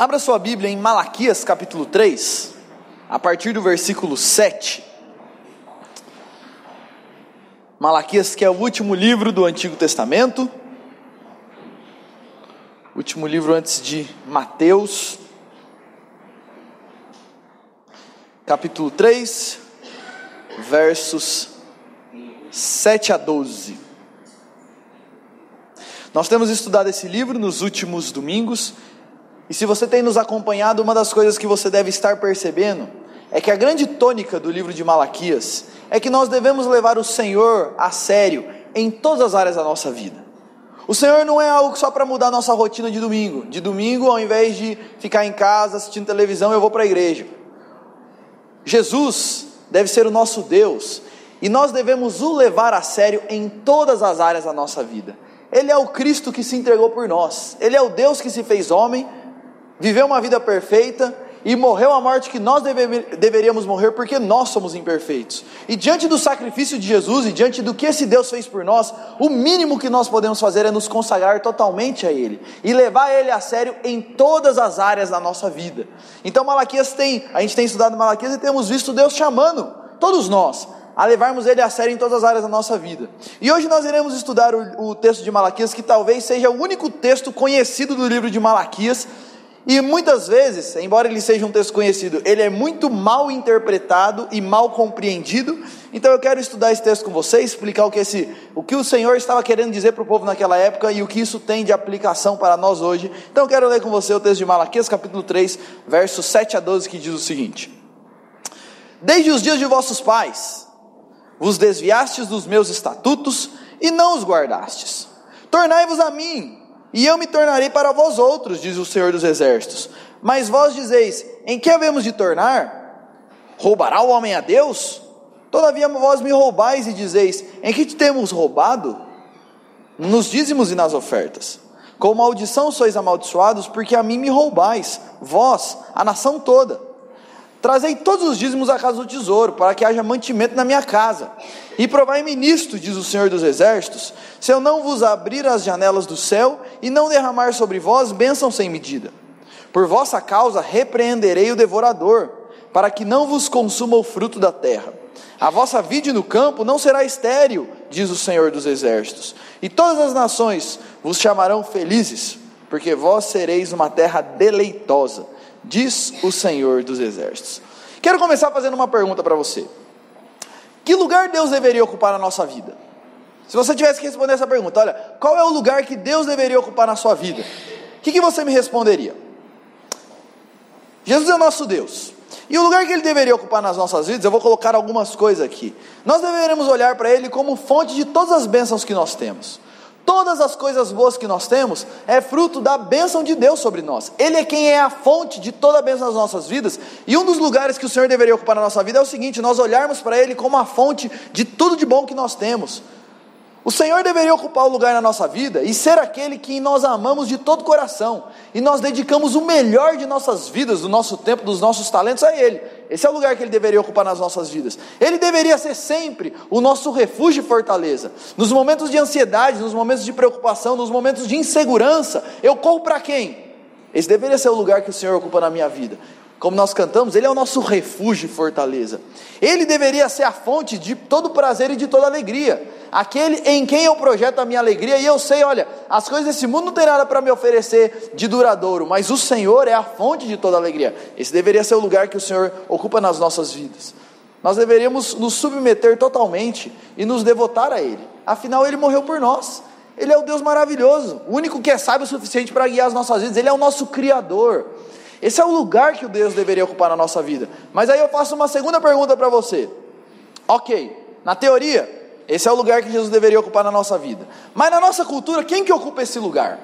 Abra sua Bíblia em Malaquias capítulo 3, a partir do versículo 7. Malaquias, que é o último livro do Antigo Testamento, último livro antes de Mateus, capítulo 3, versos 7 a 12. Nós temos estudado esse livro nos últimos domingos e se você tem nos acompanhado, uma das coisas que você deve estar percebendo é que a grande tônica do livro de Malaquias é que nós devemos levar o Senhor a sério em todas as áreas da nossa vida. O Senhor não é algo só para mudar a nossa rotina de domingo. De domingo, ao invés de ficar em casa assistindo televisão, eu vou para a igreja. Jesus deve ser o nosso Deus e nós devemos o levar a sério em todas as áreas da nossa vida. Ele é o Cristo que se entregou por nós, Ele é o Deus que se fez homem viveu uma vida perfeita e morreu a morte que nós deve, deveríamos morrer porque nós somos imperfeitos. E diante do sacrifício de Jesus e diante do que esse Deus fez por nós, o mínimo que nós podemos fazer é nos consagrar totalmente a Ele e levar Ele a sério em todas as áreas da nossa vida. Então Malaquias tem, a gente tem estudado Malaquias e temos visto Deus chamando todos nós a levarmos Ele a sério em todas as áreas da nossa vida. E hoje nós iremos estudar o, o texto de Malaquias, que talvez seja o único texto conhecido do livro de Malaquias e muitas vezes, embora ele seja um texto conhecido, ele é muito mal interpretado e mal compreendido. Então eu quero estudar esse texto com você, explicar o que, esse, o, que o Senhor estava querendo dizer para o povo naquela época e o que isso tem de aplicação para nós hoje. Então eu quero ler com você o texto de Malaquias, capítulo 3, versos 7 a 12, que diz o seguinte: Desde os dias de vossos pais, vos desviastes dos meus estatutos e não os guardastes. Tornai-vos a mim, e eu me tornarei para vós outros, diz o Senhor dos Exércitos. Mas vós dizeis: em que havemos de tornar? Roubará o homem a Deus? Todavia vós me roubais e dizeis: em que te temos roubado? Nos dízimos e nas ofertas. Com maldição sois amaldiçoados, porque a mim me roubais, vós, a nação toda. Trazei todos os dízimos à casa do tesouro, para que haja mantimento na minha casa. E provai-me nisto, diz o Senhor dos Exércitos, se eu não vos abrir as janelas do céu e não derramar sobre vós bênção sem medida. Por vossa causa repreenderei o devorador, para que não vos consuma o fruto da terra. A vossa vide no campo não será estéril, diz o Senhor dos Exércitos. E todas as nações vos chamarão felizes, porque vós sereis uma terra deleitosa diz o Senhor dos Exércitos. Quero começar fazendo uma pergunta para você: Que lugar Deus deveria ocupar na nossa vida? Se você tivesse que responder essa pergunta, olha, qual é o lugar que Deus deveria ocupar na sua vida? O que, que você me responderia? Jesus é o nosso Deus. E o lugar que ele deveria ocupar nas nossas vidas, eu vou colocar algumas coisas aqui. Nós deveremos olhar para ele como fonte de todas as bênçãos que nós temos. Todas as coisas boas que nós temos é fruto da bênção de Deus sobre nós. Ele é quem é a fonte de toda a bênção das nossas vidas. E um dos lugares que o Senhor deveria ocupar na nossa vida é o seguinte: nós olharmos para Ele como a fonte de tudo de bom que nós temos. O Senhor deveria ocupar o lugar na nossa vida e ser aquele que nós amamos de todo o coração, e nós dedicamos o melhor de nossas vidas, do nosso tempo, dos nossos talentos a Ele. Esse é o lugar que Ele deveria ocupar nas nossas vidas. Ele deveria ser sempre o nosso refúgio e fortaleza. Nos momentos de ansiedade, nos momentos de preocupação, nos momentos de insegurança, eu corro para quem? Esse deveria ser o lugar que o Senhor ocupa na minha vida como nós cantamos, Ele é o nosso refúgio e fortaleza. Ele deveria ser a fonte de todo prazer e de toda alegria. Aquele em quem eu projeto a minha alegria, e eu sei, olha, as coisas desse mundo não tem nada para me oferecer de duradouro, mas o Senhor é a fonte de toda alegria. Esse deveria ser o lugar que o Senhor ocupa nas nossas vidas. Nós deveríamos nos submeter totalmente e nos devotar a Ele. Afinal, Ele morreu por nós. Ele é o Deus maravilhoso, o único que é sábio o suficiente para guiar as nossas vidas. Ele é o nosso Criador. Esse é o lugar que o Deus deveria ocupar na nossa vida. Mas aí eu faço uma segunda pergunta para você. Ok, na teoria, esse é o lugar que Jesus deveria ocupar na nossa vida. Mas na nossa cultura, quem que ocupa esse lugar?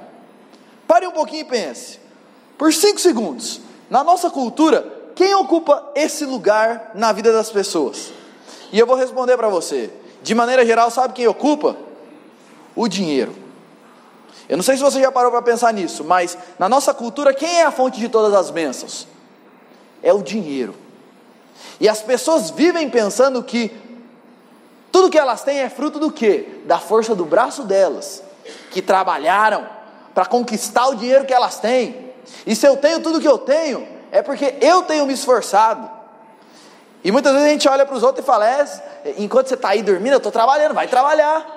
Pare um pouquinho e pense. Por cinco segundos. Na nossa cultura, quem ocupa esse lugar na vida das pessoas? E eu vou responder para você. De maneira geral, sabe quem ocupa? O dinheiro. Eu não sei se você já parou para pensar nisso, mas na nossa cultura, quem é a fonte de todas as bênçãos? É o dinheiro. E as pessoas vivem pensando que tudo que elas têm é fruto do quê? Da força do braço delas, que trabalharam para conquistar o dinheiro que elas têm. E se eu tenho tudo que eu tenho, é porque eu tenho me esforçado. E muitas vezes a gente olha para os outros e fala: é, enquanto você está aí dormindo, eu estou trabalhando, vai trabalhar.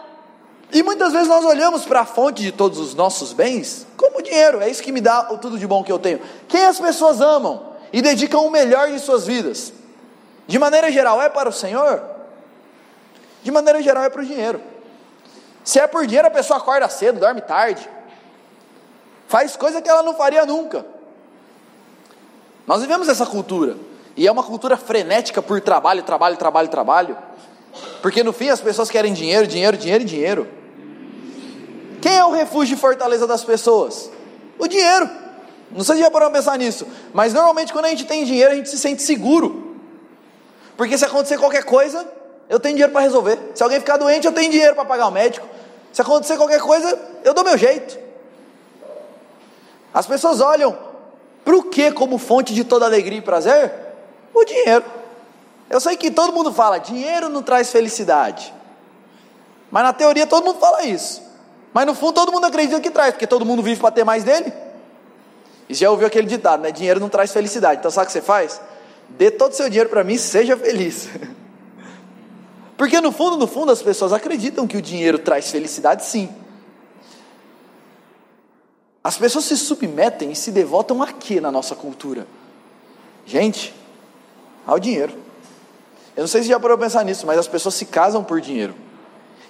E muitas vezes nós olhamos para a fonte de todos os nossos bens como dinheiro, é isso que me dá o tudo de bom que eu tenho. Quem as pessoas amam e dedicam o melhor de suas vidas? De maneira geral, é para o Senhor? De maneira geral, é para o dinheiro. Se é por dinheiro, a pessoa acorda cedo, dorme tarde, faz coisa que ela não faria nunca. Nós vivemos essa cultura, e é uma cultura frenética por trabalho, trabalho, trabalho, trabalho, porque no fim as pessoas querem dinheiro, dinheiro, dinheiro e dinheiro. Quem é o refúgio e fortaleza das pessoas? O dinheiro. Não sei se já pararam pensar nisso, mas normalmente quando a gente tem dinheiro a gente se sente seguro, porque se acontecer qualquer coisa, eu tenho dinheiro para resolver. Se alguém ficar doente, eu tenho dinheiro para pagar o médico. Se acontecer qualquer coisa, eu dou meu jeito. As pessoas olham para o que como fonte de toda alegria e prazer? O dinheiro. Eu sei que todo mundo fala, dinheiro não traz felicidade. Mas na teoria todo mundo fala isso. Mas no fundo todo mundo acredita que traz, porque todo mundo vive para ter mais dele. E já ouviu aquele ditado, né? Dinheiro não traz felicidade. Então sabe o que você faz? Dê todo o seu dinheiro para mim, seja feliz. Porque no fundo, no fundo, as pessoas acreditam que o dinheiro traz felicidade, sim. As pessoas se submetem e se devotam a quê na nossa cultura? Gente, ao dinheiro. Eu não sei se já parou pensar nisso, mas as pessoas se casam por dinheiro.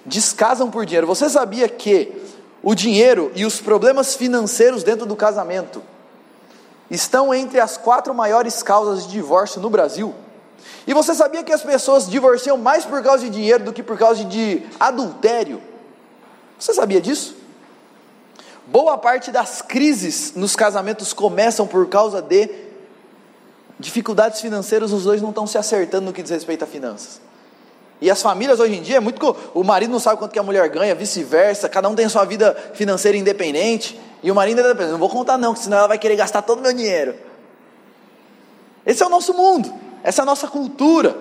Descasam por dinheiro. Você sabia que o dinheiro e os problemas financeiros dentro do casamento estão entre as quatro maiores causas de divórcio no Brasil? E você sabia que as pessoas divorciam mais por causa de dinheiro do que por causa de adultério? Você sabia disso? Boa parte das crises nos casamentos começam por causa de dificuldades financeiras, os dois não estão se acertando no que diz respeito a finanças. E as famílias hoje em dia é muito. O marido não sabe quanto que a mulher ganha, vice-versa, cada um tem a sua vida financeira independente. E o marido pensa, não vou contar não, senão ela vai querer gastar todo o meu dinheiro. Esse é o nosso mundo. Essa é a nossa cultura.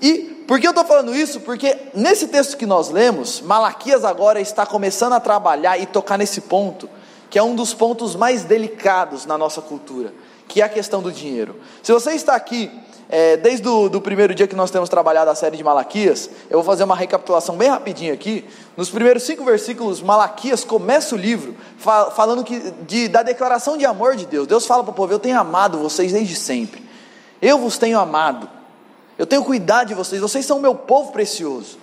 E por que eu estou falando isso? Porque nesse texto que nós lemos, Malaquias agora está começando a trabalhar e tocar nesse ponto, que é um dos pontos mais delicados na nossa cultura, que é a questão do dinheiro. Se você está aqui é, desde o do primeiro dia que nós temos trabalhado a série de Malaquias, eu vou fazer uma recapitulação bem rapidinho aqui. Nos primeiros cinco versículos, Malaquias começa o livro falando que, de, da declaração de amor de Deus. Deus fala para o povo: Eu tenho amado vocês desde sempre. Eu vos tenho amado, eu tenho cuidado de vocês, vocês são o meu povo precioso.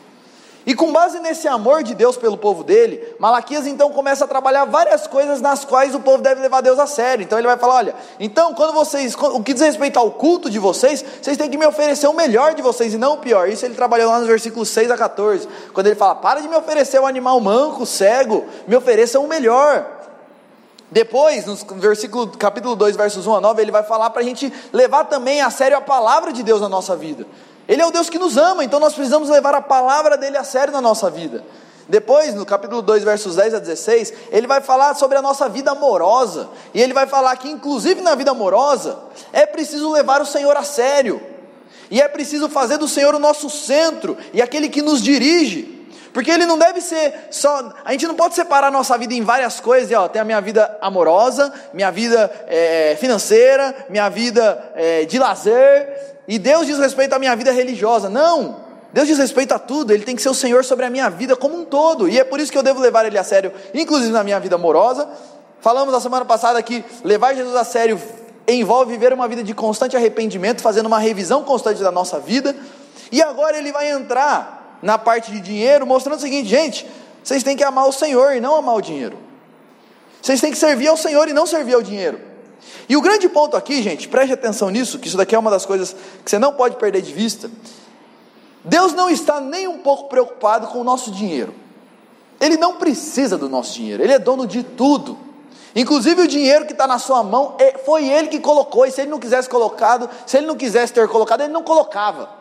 E com base nesse amor de Deus pelo povo dele, Malaquias então começa a trabalhar várias coisas nas quais o povo deve levar Deus a sério. Então ele vai falar: olha, então quando vocês, o que diz respeito ao culto de vocês, vocês têm que me oferecer o melhor de vocês e não o pior. Isso ele trabalhou lá nos versículos 6 a 14, quando ele fala: para de me oferecer o um animal manco, cego, me ofereça o melhor. Depois, no versículo, capítulo 2, versos 1 a 9, ele vai falar para a gente levar também a sério a palavra de Deus na nossa vida. Ele é o Deus que nos ama, então nós precisamos levar a palavra dele a sério na nossa vida. Depois, no capítulo 2, versos 10 a 16, ele vai falar sobre a nossa vida amorosa. E ele vai falar que, inclusive na vida amorosa, é preciso levar o Senhor a sério. E é preciso fazer do Senhor o nosso centro e aquele que nos dirige. Porque ele não deve ser só. A gente não pode separar a nossa vida em várias coisas. E, ó, tem a minha vida amorosa, minha vida é, financeira, minha vida é, de lazer. E Deus diz respeito à minha vida religiosa. Não! Deus diz respeito a tudo, Ele tem que ser o Senhor sobre a minha vida como um todo, e é por isso que eu devo levar Ele a sério, inclusive na minha vida amorosa. Falamos na semana passada que levar Jesus a sério envolve viver uma vida de constante arrependimento, fazendo uma revisão constante da nossa vida, e agora Ele vai entrar na parte de dinheiro, mostrando o seguinte, gente, vocês têm que amar o Senhor e não amar o dinheiro. Vocês têm que servir ao Senhor e não servir ao dinheiro. E o grande ponto aqui, gente, preste atenção nisso, que isso daqui é uma das coisas que você não pode perder de vista. Deus não está nem um pouco preocupado com o nosso dinheiro. Ele não precisa do nosso dinheiro, ele é dono de tudo. Inclusive o dinheiro que está na sua mão, é, foi ele que colocou, e se ele não quisesse colocado, se ele não quisesse ter colocado, ele não colocava.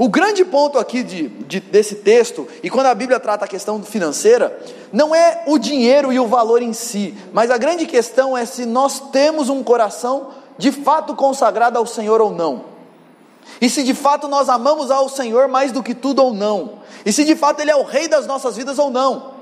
O grande ponto aqui de, de, desse texto, e quando a Bíblia trata a questão financeira, não é o dinheiro e o valor em si, mas a grande questão é se nós temos um coração de fato consagrado ao Senhor ou não. E se de fato nós amamos ao Senhor mais do que tudo ou não. E se de fato Ele é o Rei das nossas vidas ou não.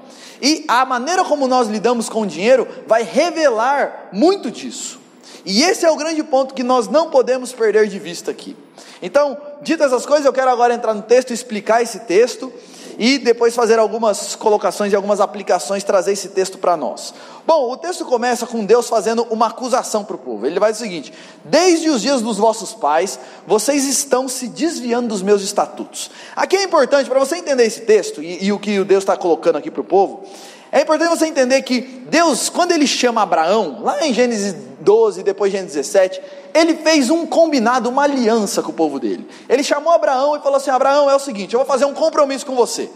E a maneira como nós lidamos com o dinheiro vai revelar muito disso. E esse é o grande ponto que nós não podemos perder de vista aqui. Então, ditas as coisas, eu quero agora entrar no texto, explicar esse texto e depois fazer algumas colocações e algumas aplicações, trazer esse texto para nós. Bom, o texto começa com Deus fazendo uma acusação para o povo. Ele vai dizer o seguinte: Desde os dias dos vossos pais, vocês estão se desviando dos meus estatutos. Aqui é importante, para você entender esse texto e, e o que Deus está colocando aqui para o povo, é importante você entender que Deus, quando ele chama Abraão, lá em Gênesis 12, depois Gênesis 17, ele fez um combinado, uma aliança com o povo dele. Ele chamou Abraão e falou assim: Abraão, é o seguinte, eu vou fazer um compromisso com você.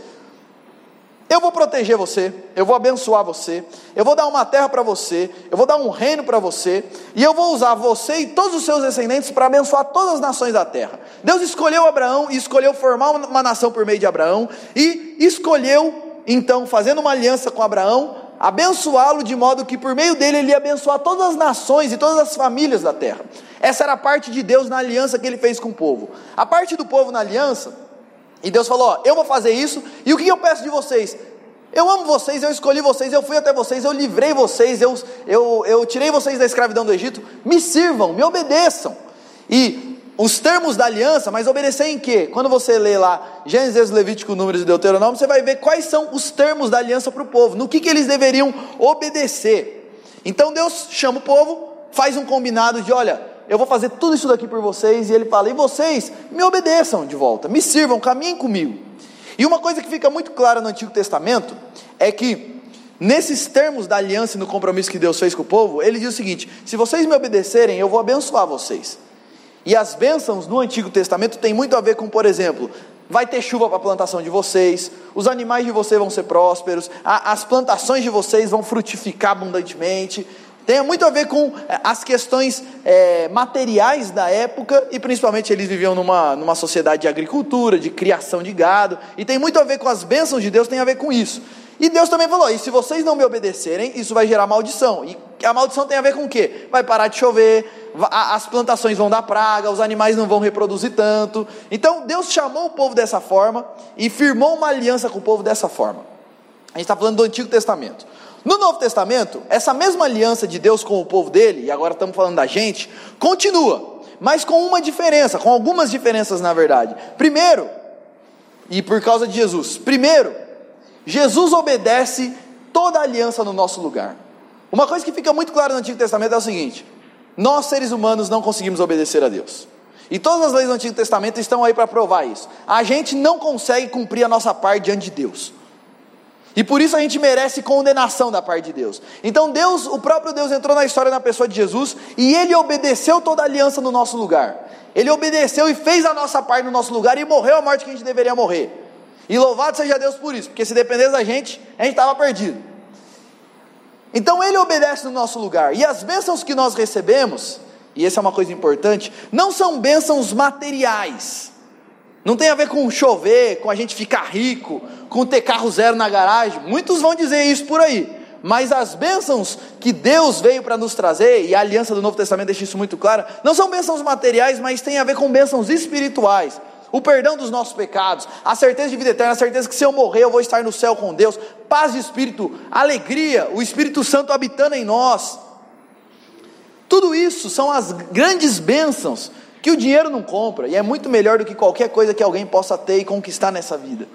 Eu vou proteger você, eu vou abençoar você, eu vou dar uma terra para você, eu vou dar um reino para você, e eu vou usar você e todos os seus descendentes para abençoar todas as nações da terra. Deus escolheu Abraão e escolheu formar uma nação por meio de Abraão, e escolheu então, fazendo uma aliança com Abraão, abençoá-lo de modo que por meio dele ele ia abençoar todas as nações e todas as famílias da terra. Essa era a parte de Deus na aliança que ele fez com o povo. A parte do povo na aliança, e Deus falou: Ó, eu vou fazer isso, e o que eu peço de vocês? Eu amo vocês, eu escolhi vocês, eu fui até vocês, eu livrei vocês, eu, eu, eu tirei vocês da escravidão do Egito, me sirvam, me obedeçam. E os termos da aliança, mas obedecer em quê? Quando você lê lá Gênesis, Levítico, Números e Deuteronômio, você vai ver quais são os termos da aliança para o povo, no que, que eles deveriam obedecer. Então Deus chama o povo, faz um combinado de: olha, eu vou fazer tudo isso daqui por vocês, e ele fala: e vocês me obedeçam de volta, me sirvam, caminhem comigo. E uma coisa que fica muito clara no Antigo Testamento é que Nesses termos da aliança e no compromisso que Deus fez com o povo, ele diz o seguinte: se vocês me obedecerem, eu vou abençoar vocês. E as bênçãos no Antigo Testamento tem muito a ver com, por exemplo, vai ter chuva para a plantação de vocês, os animais de vocês vão ser prósperos, a, as plantações de vocês vão frutificar abundantemente. Tem muito a ver com é, as questões é, materiais da época, e principalmente eles viviam numa, numa sociedade de agricultura, de criação de gado, e tem muito a ver com as bênçãos de Deus, tem a ver com isso. E Deus também falou: e se vocês não me obedecerem, isso vai gerar maldição. E a maldição tem a ver com o quê? Vai parar de chover, as plantações vão dar praga, os animais não vão reproduzir tanto. Então Deus chamou o povo dessa forma e firmou uma aliança com o povo dessa forma. A gente está falando do Antigo Testamento. No Novo Testamento, essa mesma aliança de Deus com o povo dele, e agora estamos falando da gente, continua, mas com uma diferença, com algumas diferenças na verdade. Primeiro, e por causa de Jesus, primeiro, Jesus obedece toda a aliança no nosso lugar. Uma coisa que fica muito clara no Antigo Testamento é o seguinte: nós seres humanos não conseguimos obedecer a Deus. E todas as leis do Antigo Testamento estão aí para provar isso. A gente não consegue cumprir a nossa parte diante de Deus. E por isso a gente merece condenação da parte de Deus. Então Deus, o próprio Deus entrou na história na pessoa de Jesus e ele obedeceu toda a aliança no nosso lugar. Ele obedeceu e fez a nossa parte no nosso lugar e morreu a morte que a gente deveria morrer. E louvado seja Deus por isso, porque se dependesse da gente, a gente estava perdido. Então ele obedece no nosso lugar. E as bênçãos que nós recebemos, e essa é uma coisa importante, não são bênçãos materiais. Não tem a ver com chover, com a gente ficar rico, com ter carro zero na garagem. Muitos vão dizer isso por aí. Mas as bênçãos que Deus veio para nos trazer, e a aliança do Novo Testamento deixa isso muito claro, não são bênçãos materiais, mas tem a ver com bênçãos espirituais o perdão dos nossos pecados, a certeza de vida eterna, a certeza que se eu morrer eu vou estar no céu com Deus, paz de espírito, alegria, o Espírito Santo habitando em nós. Tudo isso são as grandes bênçãos que o dinheiro não compra e é muito melhor do que qualquer coisa que alguém possa ter e conquistar nessa vida.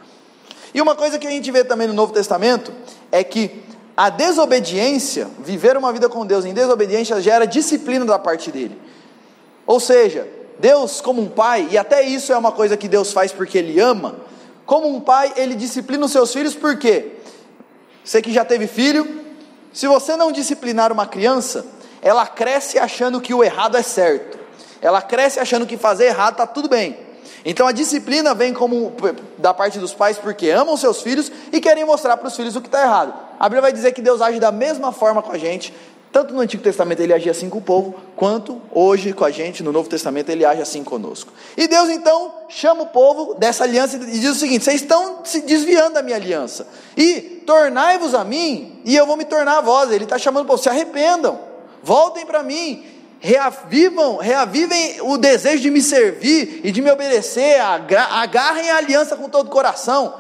E uma coisa que a gente vê também no Novo Testamento é que a desobediência, viver uma vida com Deus em desobediência, gera disciplina da parte dele. Ou seja, Deus, como um pai, e até isso é uma coisa que Deus faz porque Ele ama, como um pai, Ele disciplina os seus filhos, por quê? Você que já teve filho, se você não disciplinar uma criança, ela cresce achando que o errado é certo, ela cresce achando que fazer errado está tudo bem. Então a disciplina vem como da parte dos pais porque amam seus filhos e querem mostrar para os filhos o que está errado. A Bíblia vai dizer que Deus age da mesma forma com a gente, tanto no Antigo Testamento ele agia assim com o povo, quanto hoje com a gente, no Novo Testamento, ele age assim conosco. E Deus então chama o povo dessa aliança e diz o seguinte: vocês estão se desviando da minha aliança, e tornai-vos a mim, e eu vou me tornar a vós. Ele está chamando o povo, se arrependam, voltem para mim, reavivam, reavivem o desejo de me servir e de me obedecer, agarrem a aliança com todo o coração.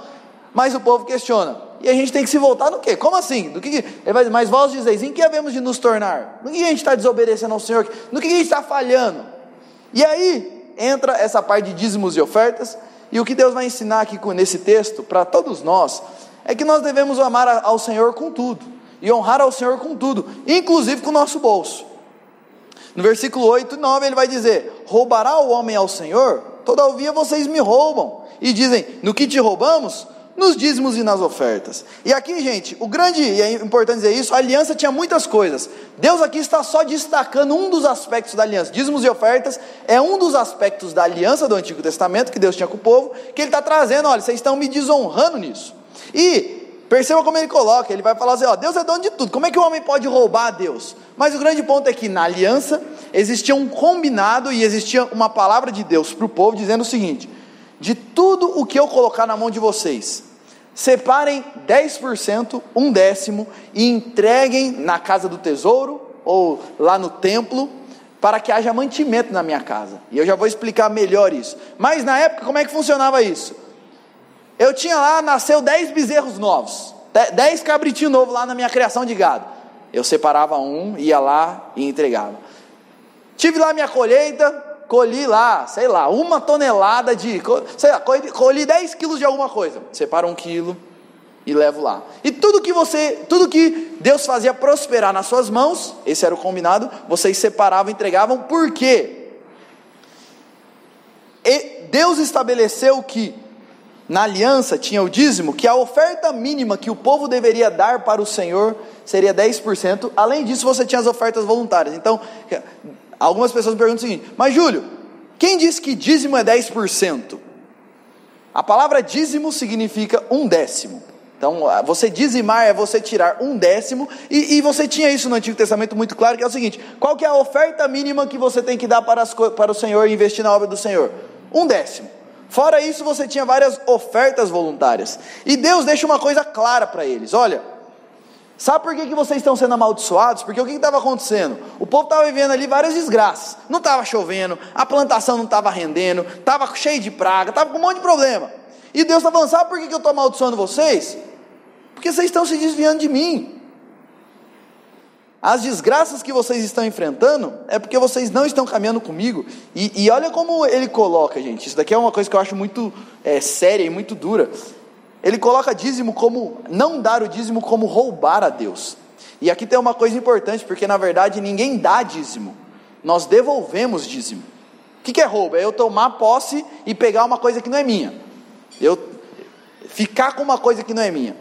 Mas o povo questiona: E a gente tem que se voltar no quê? Como assim? Do que, ele vai dizer, mas vós dizeis, em que havemos de nos tornar? No que a gente está desobedecendo ao Senhor? No que a gente está falhando? E aí entra essa parte de dízimos e ofertas, e o que Deus vai ensinar aqui nesse texto, para todos nós, é que nós devemos amar ao Senhor com tudo, e honrar ao Senhor com tudo, inclusive com o nosso bolso. No versículo 8 e 9 ele vai dizer: Roubará o homem ao Senhor? Todavia vocês me roubam. E dizem: No que te roubamos? Nos dízimos e nas ofertas. E aqui, gente, o grande, e é importante dizer isso, a aliança tinha muitas coisas. Deus aqui está só destacando um dos aspectos da aliança. Dízimos e ofertas é um dos aspectos da aliança do Antigo Testamento que Deus tinha com o povo, que ele está trazendo, olha, vocês estão me desonrando nisso. E perceba como ele coloca, ele vai falar assim, ó, Deus é dono de tudo, como é que o homem pode roubar a Deus? Mas o grande ponto é que na aliança existia um combinado e existia uma palavra de Deus para o povo dizendo o seguinte: de tudo o que eu colocar na mão de vocês, separem 10%, um décimo, e entreguem na casa do tesouro ou lá no templo, para que haja mantimento na minha casa. E eu já vou explicar melhor isso. Mas na época, como é que funcionava isso? Eu tinha lá, nasceu 10 bezerros novos, 10 cabritinhos novos lá na minha criação de gado. Eu separava um, ia lá e entregava. Tive lá minha colheita, colhi lá, sei lá, uma tonelada de, sei lá, colhi, colhi 10 quilos de alguma coisa, separa um quilo e levo lá. E tudo que você, tudo que Deus fazia prosperar nas suas mãos, esse era o combinado, vocês separavam, entregavam, por quê? E Deus estabeleceu que na aliança tinha o dízimo, que a oferta mínima que o povo deveria dar para o Senhor seria 10%. Além disso, você tinha as ofertas voluntárias. Então, Algumas pessoas me perguntam o seguinte: Mas Júlio, quem diz que dízimo é 10%? A palavra dízimo significa um décimo. Então, você dizimar é você tirar um décimo, e, e, você tinha isso no Antigo Testamento muito claro, que é o seguinte: qual que é a oferta mínima que você tem que dar para, as, para o Senhor e investir na obra do Senhor? Um décimo. Fora isso, você tinha várias ofertas voluntárias. E Deus deixa uma coisa clara para eles: olha, Sabe por que, que vocês estão sendo amaldiçoados? Porque o que estava acontecendo? O povo estava vivendo ali várias desgraças. Não estava chovendo, a plantação não estava rendendo, estava cheio de praga, estava com um monte de problema. E Deus está falando: sabe por que, que eu estou amaldiçoando vocês? Porque vocês estão se desviando de mim. As desgraças que vocês estão enfrentando é porque vocês não estão caminhando comigo. E, e olha como ele coloca, gente. Isso daqui é uma coisa que eu acho muito é, séria e muito dura. Ele coloca dízimo como não dar o dízimo como roubar a Deus. E aqui tem uma coisa importante, porque na verdade ninguém dá dízimo, nós devolvemos dízimo. O que, é roubo? É eu tomar posse e pegar uma coisa que não é minha, eu ficar com uma coisa que não é minha.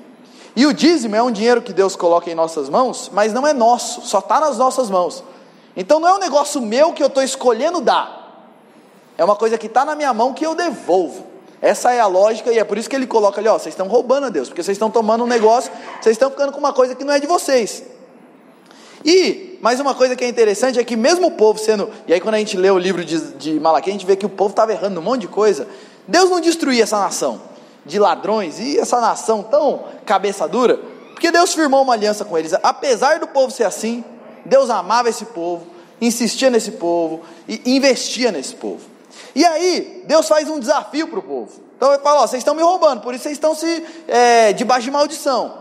E o dízimo é um dinheiro que Deus coloca em nossas mãos, mas não é nosso, só está nas nossas mãos. Então não é um negócio meu que eu estou escolhendo dar, é uma coisa que está na minha mão que eu devolvo. Essa é a lógica e é por isso que ele coloca ali, ó, vocês estão roubando a Deus, porque vocês estão tomando um negócio, vocês estão ficando com uma coisa que não é de vocês. E mais uma coisa que é interessante é que mesmo o povo sendo, e aí quando a gente lê o livro de, de Malaquias, a gente vê que o povo estava errando um monte de coisa. Deus não destruía essa nação de ladrões e essa nação tão cabeça dura, porque Deus firmou uma aliança com eles. Apesar do povo ser assim, Deus amava esse povo, insistia nesse povo e investia nesse povo. E aí, Deus faz um desafio para o povo. Então ele fala: ó, vocês estão me roubando, por isso vocês estão se é, debaixo de maldição.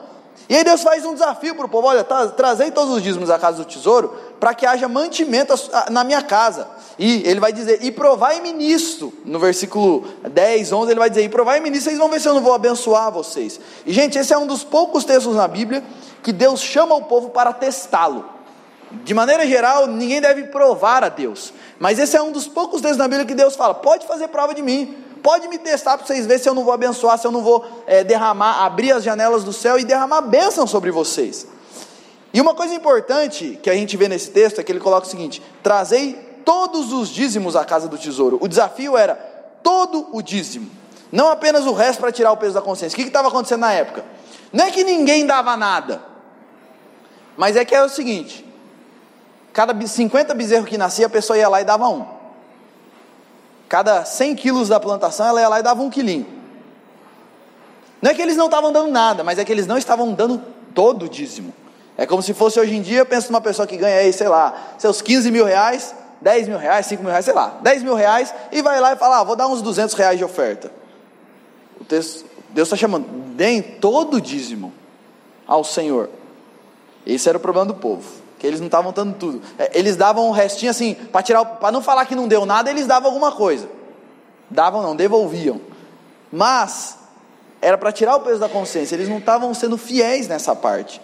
E aí Deus faz um desafio para o povo: olha, tra trazei todos os dízimos à casa do tesouro, para que haja mantimento na minha casa. E ele vai dizer: e provai-me nisto. No versículo 10, 11, ele vai dizer: e provai-me nisto, vocês vão ver se eu não vou abençoar vocês. E gente, esse é um dos poucos textos na Bíblia que Deus chama o povo para testá-lo. De maneira geral, ninguém deve provar a Deus. Mas esse é um dos poucos textos na Bíblia que Deus fala: pode fazer prova de mim, pode me testar para vocês verem se eu não vou abençoar, se eu não vou é, derramar, abrir as janelas do céu e derramar bênção sobre vocês. E uma coisa importante que a gente vê nesse texto é que ele coloca o seguinte: trazei todos os dízimos à casa do tesouro. O desafio era todo o dízimo, não apenas o resto para tirar o peso da consciência. O que estava acontecendo na época? Não é que ninguém dava nada, mas é que é o seguinte: Cada 50 bezerros que nascia, a pessoa ia lá e dava um. Cada 100 quilos da plantação, ela ia lá e dava um quilinho. Não é que eles não estavam dando nada, mas é que eles não estavam dando todo o dízimo. É como se fosse hoje em dia, pensa numa pessoa que ganha aí, sei lá, seus 15 mil reais, 10 mil reais, 5 mil reais, sei lá, 10 mil reais, e vai lá e fala, ah, vou dar uns 200 reais de oferta. Texto, Deus está chamando, deem todo o dízimo ao Senhor. Esse era o problema do povo, que eles não estavam dando tudo. É, eles davam um restinho assim, para tirar, para não falar que não deu nada, eles davam alguma coisa. Davam não, devolviam. Mas era para tirar o peso da consciência, eles não estavam sendo fiéis nessa parte.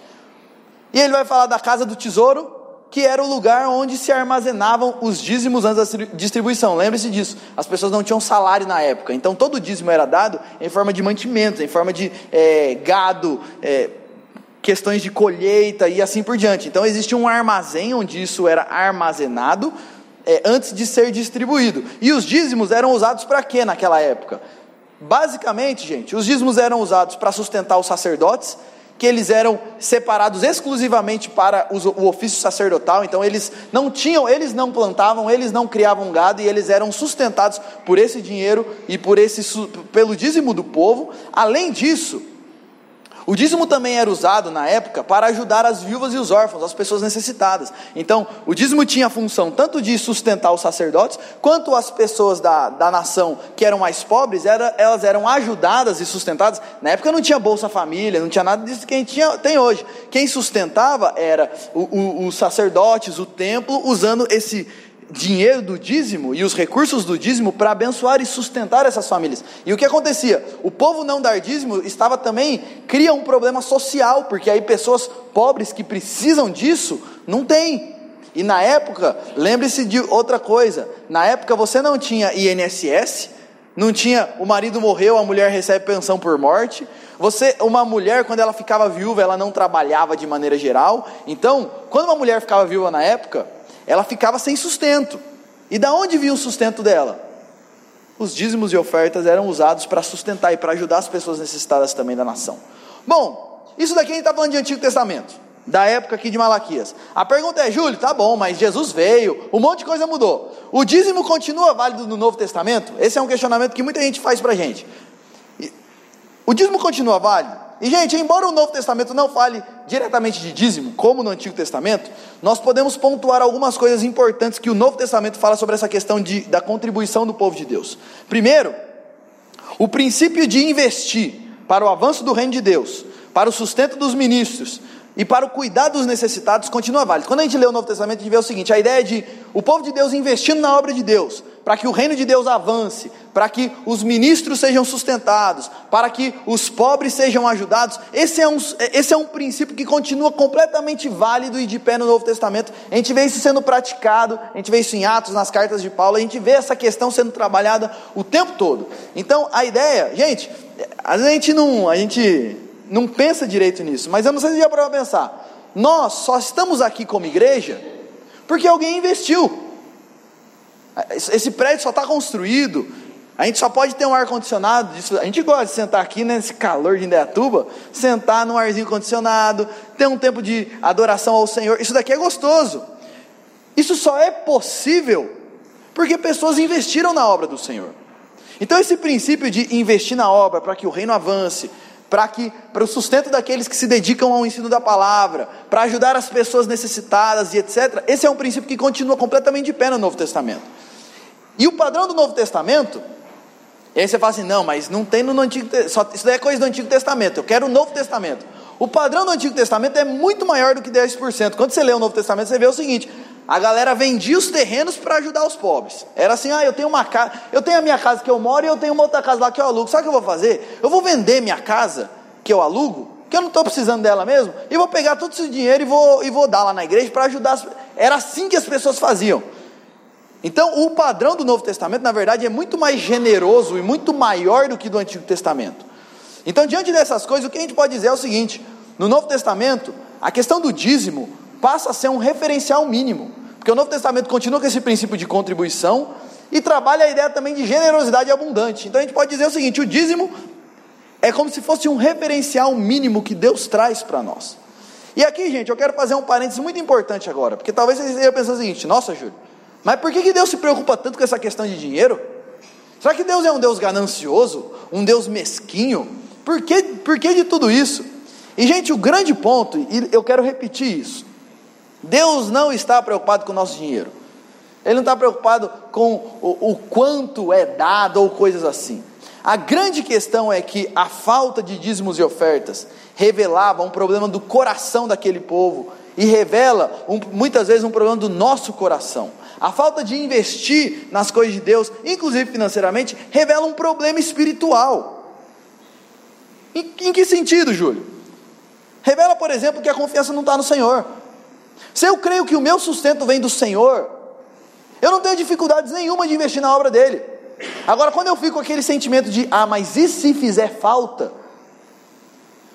E ele vai falar da casa do tesouro, que era o lugar onde se armazenavam os dízimos antes da distribuição. Lembre-se disso. As pessoas não tinham salário na época, então todo dízimo era dado em forma de mantimentos, em forma de é, gado, é, questões de colheita e assim por diante. Então existia um armazém onde isso era armazenado é, antes de ser distribuído. E os dízimos eram usados para quê naquela época? Basicamente, gente, os dízimos eram usados para sustentar os sacerdotes que eles eram separados exclusivamente para o ofício sacerdotal, então eles não tinham, eles não plantavam, eles não criavam gado e eles eram sustentados por esse dinheiro e por esse pelo dízimo do povo. Além disso, o dízimo também era usado na época para ajudar as viúvas e os órfãos, as pessoas necessitadas. Então, o dízimo tinha a função tanto de sustentar os sacerdotes, quanto as pessoas da, da nação que eram mais pobres, era, elas eram ajudadas e sustentadas. Na época não tinha Bolsa Família, não tinha nada disso que a gente tinha, tem hoje. Quem sustentava era os sacerdotes, o templo, usando esse dinheiro do dízimo e os recursos do dízimo para abençoar e sustentar essas famílias. E o que acontecia? O povo não dar dízimo estava também cria um problema social, porque aí pessoas pobres que precisam disso não têm. E na época, lembre-se de outra coisa, na época você não tinha INSS, não tinha o marido morreu, a mulher recebe pensão por morte. Você, uma mulher quando ela ficava viúva, ela não trabalhava de maneira geral. Então, quando uma mulher ficava viúva na época, ela ficava sem sustento. E da onde vinha o sustento dela? Os dízimos e ofertas eram usados para sustentar e para ajudar as pessoas necessitadas também da nação. Bom, isso daqui a gente está falando de Antigo Testamento, da época aqui de Malaquias. A pergunta é, Júlio, tá bom, mas Jesus veio, um monte de coisa mudou. O dízimo continua válido no Novo Testamento? Esse é um questionamento que muita gente faz para a gente. O dízimo continua válido? E, gente, embora o Novo Testamento não fale diretamente de dízimo, como no Antigo Testamento, nós podemos pontuar algumas coisas importantes que o Novo Testamento fala sobre essa questão de, da contribuição do povo de Deus. Primeiro, o princípio de investir para o avanço do reino de Deus, para o sustento dos ministros, e para o cuidado dos necessitados continua válido. Quando a gente lê o Novo Testamento, a gente vê o seguinte: a ideia de o povo de Deus investindo na obra de Deus, para que o reino de Deus avance, para que os ministros sejam sustentados, para que os pobres sejam ajudados. Esse é, um, esse é um princípio que continua completamente válido e de pé no Novo Testamento. A gente vê isso sendo praticado, a gente vê isso em Atos, nas cartas de Paulo, a gente vê essa questão sendo trabalhada o tempo todo. Então, a ideia, gente, a gente não, a gente não pensa direito nisso, mas eu não sei se já para pensar. Nós só estamos aqui como igreja porque alguém investiu. Esse prédio só está construído. A gente só pode ter um ar condicionado. A gente gosta de sentar aqui nesse calor de Indaiatuba, sentar no arzinho condicionado, ter um tempo de adoração ao Senhor. Isso daqui é gostoso. Isso só é possível porque pessoas investiram na obra do Senhor. Então esse princípio de investir na obra para que o reino avance, para que para o sustento daqueles que se dedicam ao ensino da palavra, para ajudar as pessoas necessitadas e etc. Esse é um princípio que continua completamente de pé no Novo Testamento. E o padrão do Novo Testamento, e aí você fala assim, não, mas não tem no Antigo Testamento, isso daí é coisa do Antigo Testamento, eu quero o Novo Testamento. O padrão do Antigo Testamento é muito maior do que 10%. Quando você lê o Novo Testamento, você vê o seguinte: a galera vendia os terrenos para ajudar os pobres. Era assim: ah, eu tenho uma casa, eu tenho a minha casa que eu moro e eu tenho uma outra casa lá que eu alugo. Sabe o que eu vou fazer? Eu vou vender minha casa que eu alugo, que eu não estou precisando dela mesmo, e vou pegar todo esse dinheiro e vou, e vou dar lá na igreja para ajudar. As... Era assim que as pessoas faziam. Então, o padrão do Novo Testamento, na verdade, é muito mais generoso e muito maior do que do Antigo Testamento. Então, diante dessas coisas, o que a gente pode dizer é o seguinte: no Novo Testamento, a questão do dízimo passa a ser um referencial mínimo, porque o Novo Testamento continua com esse princípio de contribuição e trabalha a ideia também de generosidade abundante. Então, a gente pode dizer o seguinte: o dízimo é como se fosse um referencial mínimo que Deus traz para nós. E aqui, gente, eu quero fazer um parênteses muito importante agora, porque talvez vocês estejam pensando o seguinte: nossa, Júlio, mas por que, que Deus se preocupa tanto com essa questão de dinheiro? Será que Deus é um Deus ganancioso? Um Deus mesquinho? Por que, por que de tudo isso? E, gente, o grande ponto, e eu quero repetir isso: Deus não está preocupado com o nosso dinheiro, Ele não está preocupado com o, o quanto é dado ou coisas assim. A grande questão é que a falta de dízimos e ofertas revelava um problema do coração daquele povo e revela um, muitas vezes um problema do nosso coração. A falta de investir nas coisas de Deus, inclusive financeiramente, revela um problema espiritual. Em, em que sentido, Júlio? Revela, por exemplo, que a confiança não está no Senhor. Se eu creio que o meu sustento vem do Senhor, eu não tenho dificuldades nenhuma de investir na obra dele. Agora, quando eu fico com aquele sentimento de, ah, mas e se fizer falta?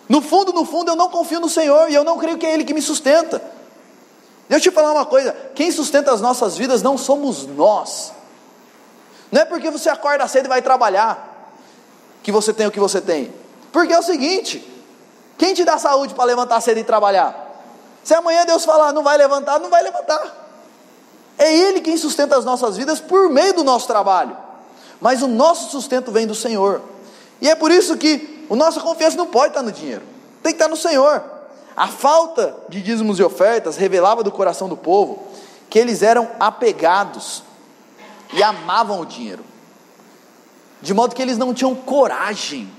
No fundo, no fundo, eu não confio no Senhor e eu não creio que é Ele que me sustenta. Deixa eu te falar uma coisa: quem sustenta as nossas vidas não somos nós. Não é porque você acorda cedo e vai trabalhar que você tem o que você tem. Porque é o seguinte: quem te dá saúde para levantar cedo e trabalhar? Se amanhã Deus falar, não vai levantar, não vai levantar. É Ele quem sustenta as nossas vidas por meio do nosso trabalho mas o nosso sustento vem do Senhor. E é por isso que a nossa confiança não pode estar no dinheiro, tem que estar no Senhor. A falta de dízimos e ofertas revelava do coração do povo que eles eram apegados e amavam o dinheiro, de modo que eles não tinham coragem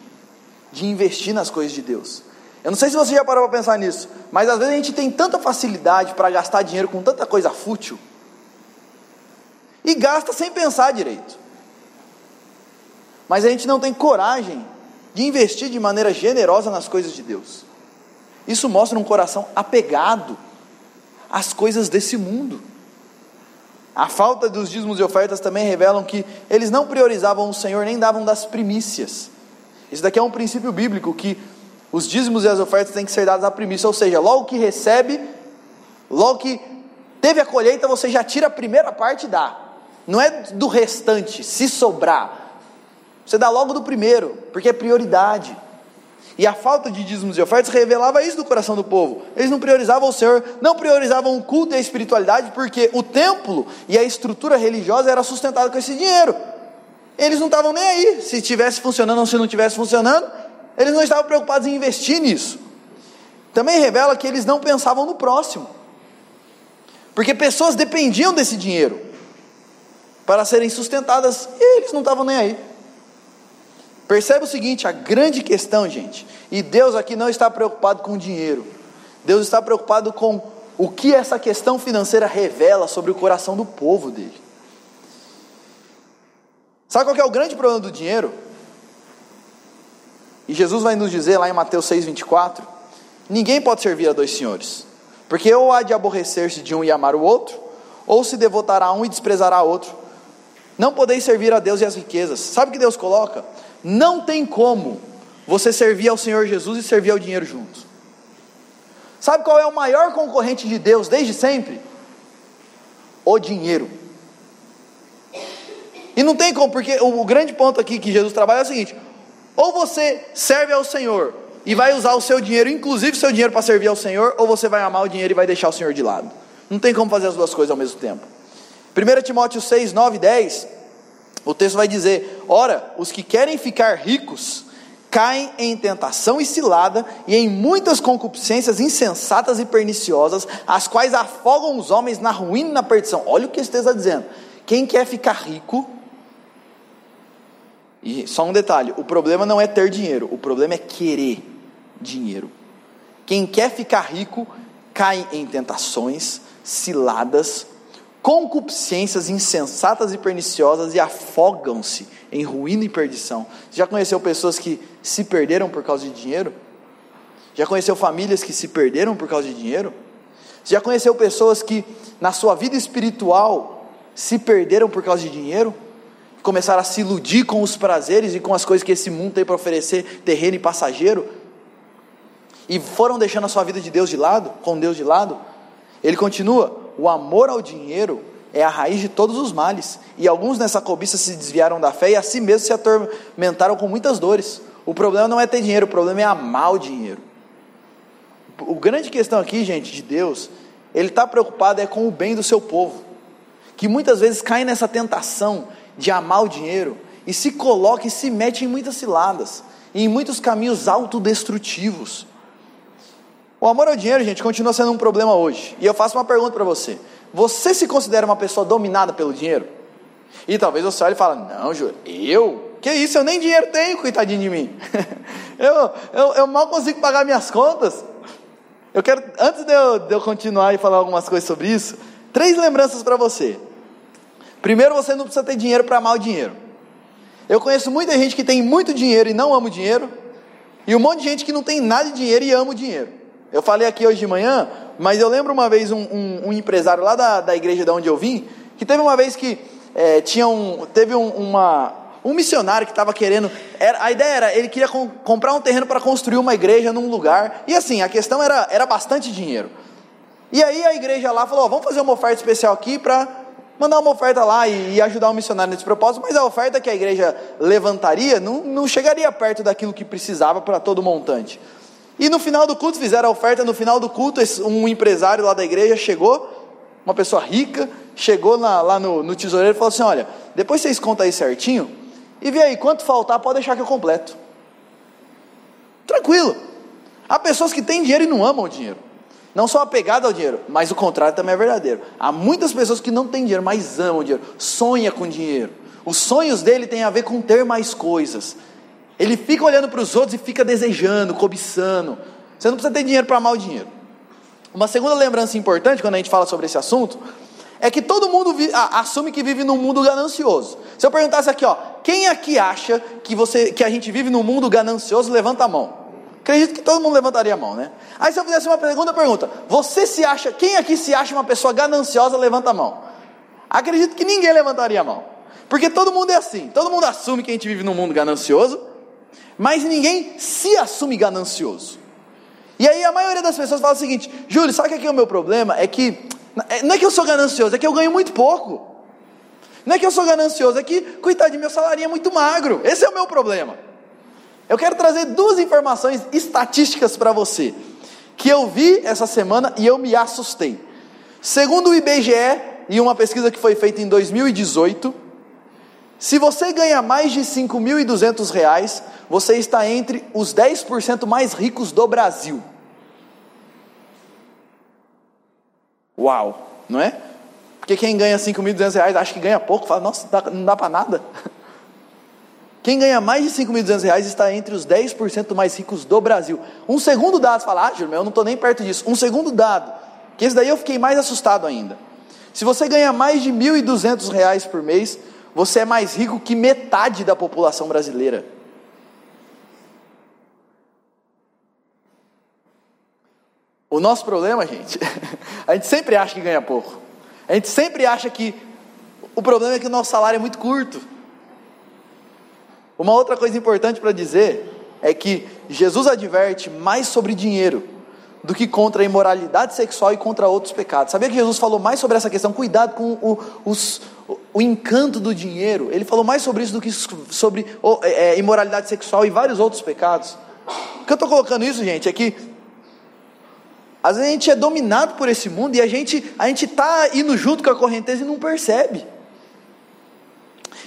de investir nas coisas de Deus. Eu não sei se você já parou para pensar nisso, mas às vezes a gente tem tanta facilidade para gastar dinheiro com tanta coisa fútil e gasta sem pensar direito mas a gente não tem coragem de investir de maneira generosa nas coisas de Deus. Isso mostra um coração apegado às coisas desse mundo. A falta dos dízimos e ofertas também revelam que eles não priorizavam o Senhor nem davam das primícias. Isso daqui é um princípio bíblico que os dízimos e as ofertas têm que ser dados à primícia, ou seja, logo que recebe, logo que teve a colheita, você já tira a primeira parte e dá. Não é do restante, se sobrar. Você dá logo do primeiro, porque é prioridade. E a falta de dízimos e ofertas revelava isso do coração do povo. Eles não priorizavam o Senhor, não priorizavam o culto e a espiritualidade, porque o templo e a estrutura religiosa era sustentada com esse dinheiro. Eles não estavam nem aí se estivesse funcionando ou se não estivesse funcionando, eles não estavam preocupados em investir nisso. Também revela que eles não pensavam no próximo, porque pessoas dependiam desse dinheiro para serem sustentadas e eles não estavam nem aí. Percebe o seguinte: a grande questão, gente, e Deus aqui não está preocupado com dinheiro, Deus está preocupado com o que essa questão financeira revela sobre o coração do povo dele. Sabe qual é o grande problema do dinheiro? E Jesus vai nos dizer lá em Mateus 6,24: ninguém pode servir a dois senhores, porque ou há de aborrecer-se de um e amar o outro, ou se devotará a um e desprezará outro. Não podeis servir a Deus e as riquezas. Sabe o que Deus coloca? Não tem como você servir ao Senhor Jesus e servir ao dinheiro juntos. Sabe qual é o maior concorrente de Deus desde sempre? O dinheiro. E não tem como, porque o, grande ponto aqui que Jesus trabalha é o seguinte: ou você serve ao Senhor e vai usar o seu dinheiro, inclusive o seu dinheiro para servir ao Senhor, ou você vai amar o dinheiro e vai deixar o Senhor de lado. Não tem como fazer as duas coisas ao mesmo tempo. 1 Timóteo 6, 9 e 10 o texto vai dizer: Ora, os que querem ficar ricos caem em tentação e cilada e em muitas concupiscências insensatas e perniciosas, as quais afogam os homens na ruína e na perdição. Olha o que esse texto está dizendo. Quem quer ficar rico, e só um detalhe: o problema não é ter dinheiro, o problema é querer dinheiro. Quem quer ficar rico cai em tentações, ciladas, concupiscências insensatas e perniciosas e afogam-se em ruína e perdição. Você já conheceu pessoas que se perderam por causa de dinheiro? Já conheceu famílias que se perderam por causa de dinheiro? Você já conheceu pessoas que na sua vida espiritual se perderam por causa de dinheiro? Começaram a se iludir com os prazeres e com as coisas que esse mundo tem para oferecer, terreno e passageiro? E foram deixando a sua vida de Deus de lado, com Deus de lado? Ele continua: o amor ao dinheiro é a raiz de todos os males. E alguns nessa cobiça se desviaram da fé e a si mesmos se atormentaram com muitas dores. O problema não é ter dinheiro, o problema é amar o dinheiro. O grande questão aqui, gente, de Deus, Ele está preocupado é com o bem do seu povo, que muitas vezes cai nessa tentação de amar o dinheiro e se coloca e se mete em muitas ciladas, em muitos caminhos autodestrutivos. O amor ao dinheiro, gente, continua sendo um problema hoje. E eu faço uma pergunta para você: você se considera uma pessoa dominada pelo dinheiro? E talvez você olhe e fale: Não, Júlio, eu? Que isso, eu nem dinheiro tenho, coitadinho de mim. eu, eu, eu mal consigo pagar minhas contas. Eu quero, antes de eu, de eu continuar e falar algumas coisas sobre isso, três lembranças para você. Primeiro, você não precisa ter dinheiro para amar o dinheiro. Eu conheço muita gente que tem muito dinheiro e não ama o dinheiro, e um monte de gente que não tem nada de dinheiro e ama o dinheiro. Eu falei aqui hoje de manhã, mas eu lembro uma vez um, um, um empresário lá da, da igreja de onde eu vim, que teve uma vez que é, tinha um, teve um, uma, um missionário que estava querendo. Era, a ideia era, ele queria com, comprar um terreno para construir uma igreja num lugar. E assim, a questão era, era bastante dinheiro. E aí a igreja lá falou: vamos fazer uma oferta especial aqui para mandar uma oferta lá e, ajudar o missionário nesse propósito, mas a oferta que a igreja levantaria não, não chegaria perto daquilo que precisava para todo o montante. E no final do culto, fizeram a oferta, no final do culto, um empresário lá da igreja chegou, uma pessoa rica, chegou na, lá no, no tesoureiro e falou assim: Olha, depois vocês contam aí certinho, e vê aí, quanto faltar, pode deixar que eu completo. Tranquilo. Há pessoas que têm dinheiro e não amam o dinheiro. Não são apegadas ao dinheiro, mas o contrário também é verdadeiro. Há muitas pessoas que não têm dinheiro, mas amam o dinheiro, sonha com dinheiro. Os sonhos dele têm a ver com ter mais coisas. Ele fica olhando para os outros e fica desejando, cobiçando. Você não precisa ter dinheiro para amar o dinheiro. Uma segunda lembrança importante quando a gente fala sobre esse assunto é que todo mundo assume que vive num mundo ganancioso. Se eu perguntasse aqui, ó, quem aqui acha que você que a gente vive num mundo ganancioso, levanta a mão. Acredito que todo mundo levantaria a mão, né? Aí se eu fizesse uma segunda pergunta, você se acha, quem aqui se acha uma pessoa gananciosa, levanta a mão. Acredito que ninguém levantaria a mão. Porque todo mundo é assim, todo mundo assume que a gente vive num mundo ganancioso, mas ninguém se assume ganancioso. E aí a maioria das pessoas fala o seguinte: Júlio, sabe que aqui é o meu problema? É que é, não é que eu sou ganancioso, é que eu ganho muito pouco. Não é que eu sou ganancioso, é que, coitado meu salário é muito magro. Esse é o meu problema. Eu quero trazer duas informações estatísticas para você, que eu vi essa semana e eu me assustei. Segundo o IBGE, e uma pesquisa que foi feita em 2018, se você ganha mais de R$ 5.200, você está entre os 10% mais ricos do Brasil. Uau, não é? Porque quem ganha 5.200 reais acha que ganha pouco, fala, nossa, não dá para nada. Quem ganha mais de 5.200 reais está entre os 10% mais ricos do Brasil. Um segundo dado, você fala, ah, Júlio, eu não estou nem perto disso. Um segundo dado, que esse daí eu fiquei mais assustado ainda. Se você ganha mais de 1.200 reais por mês, você é mais rico que metade da população brasileira. O nosso problema, gente, a gente sempre acha que ganha pouco. A gente sempre acha que o problema é que o nosso salário é muito curto. Uma outra coisa importante para dizer é que Jesus adverte mais sobre dinheiro do que contra a imoralidade sexual e contra outros pecados. Sabia que Jesus falou mais sobre essa questão? Cuidado com o, os, o encanto do dinheiro. Ele falou mais sobre isso do que sobre é, é, imoralidade sexual e vários outros pecados. O que eu estou colocando isso, gente, é que às vezes a gente é dominado por esse mundo e a gente a gente está indo junto com a correnteza e não percebe.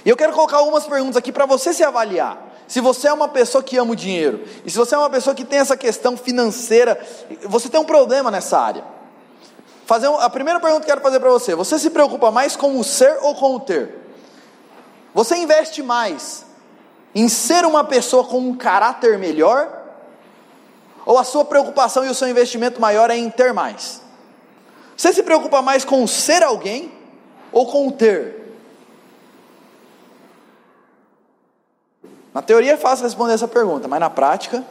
E eu quero colocar algumas perguntas aqui para você se avaliar. Se você é uma pessoa que ama o dinheiro, e se você é uma pessoa que tem essa questão financeira, você tem um problema nessa área. Fazer a primeira pergunta que eu quero fazer para você: você se preocupa mais com o ser ou com o ter? Você investe mais em ser uma pessoa com um caráter melhor ou a sua preocupação e o seu investimento maior é em ter mais? Você se preocupa mais com ser alguém ou com o ter? Na teoria é fácil responder essa pergunta, mas na prática.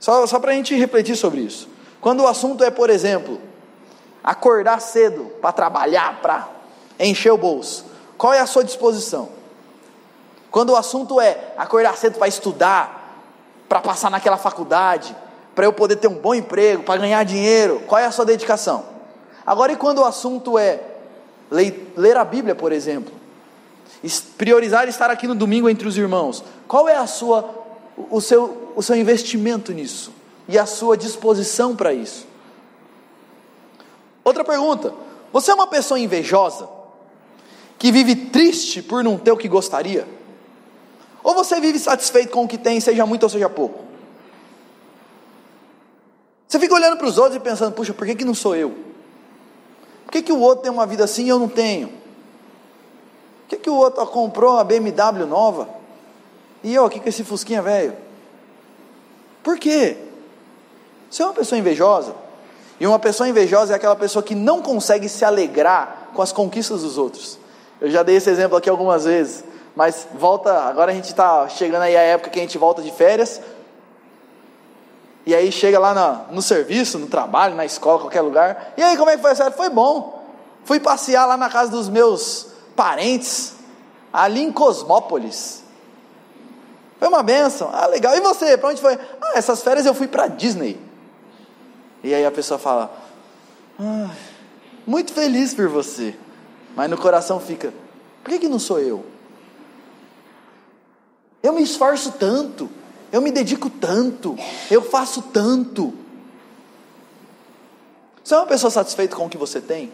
Só, só para a gente refletir sobre isso. Quando o assunto é, por exemplo, acordar cedo para trabalhar, para encher o bolso, qual é a sua disposição? Quando o assunto é acordar cedo para estudar, para passar naquela faculdade, para eu poder ter um bom emprego, para ganhar dinheiro? Qual é a sua dedicação? Agora, e quando o assunto é ler a Bíblia, por exemplo? Priorizar estar aqui no domingo entre os irmãos. Qual é a sua, o seu, o seu investimento nisso? E a sua disposição para isso? Outra pergunta: você é uma pessoa invejosa? Que vive triste por não ter o que gostaria? Ou você vive satisfeito com o que tem, seja muito ou seja pouco? Você fica olhando para os outros e pensando, puxa, por que, que não sou eu? Por que, que o outro tem uma vida assim e eu não tenho? Que, que o outro comprou uma BMW nova? E eu aqui com esse fusquinha velho? Por quê? Você é uma pessoa invejosa. E uma pessoa invejosa é aquela pessoa que não consegue se alegrar com as conquistas dos outros. Eu já dei esse exemplo aqui algumas vezes, mas volta, agora a gente está chegando aí a época que a gente volta de férias, e aí chega lá no, no serviço, no trabalho, na escola, qualquer lugar, e aí como é que foi a Foi bom, fui passear lá na casa dos meus parentes, ali em Cosmópolis, foi uma benção, ah legal, e você, para onde foi? Ah, essas férias eu fui para Disney, e aí a pessoa fala, ah, muito feliz por você, mas no coração fica: por que, que não sou eu? Eu me esforço tanto, eu me dedico tanto, eu faço tanto. Você é uma pessoa satisfeita com o que você tem?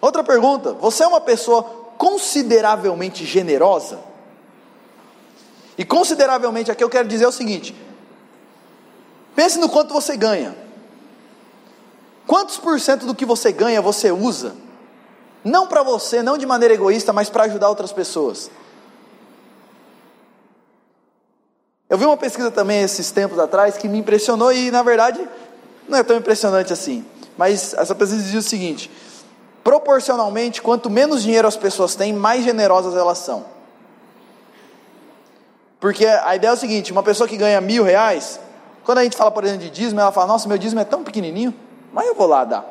Outra pergunta: você é uma pessoa consideravelmente generosa? E consideravelmente aqui eu quero dizer o seguinte: pense no quanto você ganha. Quantos por cento do que você ganha você usa não para você, não de maneira egoísta, mas para ajudar outras pessoas. Eu vi uma pesquisa também esses tempos atrás que me impressionou e, na verdade, não é tão impressionante assim. Mas essa pesquisa dizia o seguinte: proporcionalmente, quanto menos dinheiro as pessoas têm, mais generosas elas são. Porque a ideia é o seguinte: uma pessoa que ganha mil reais, quando a gente fala, por exemplo, de dízimo, ela fala: Nossa, meu dízimo é tão pequenininho, mas eu vou lá dar.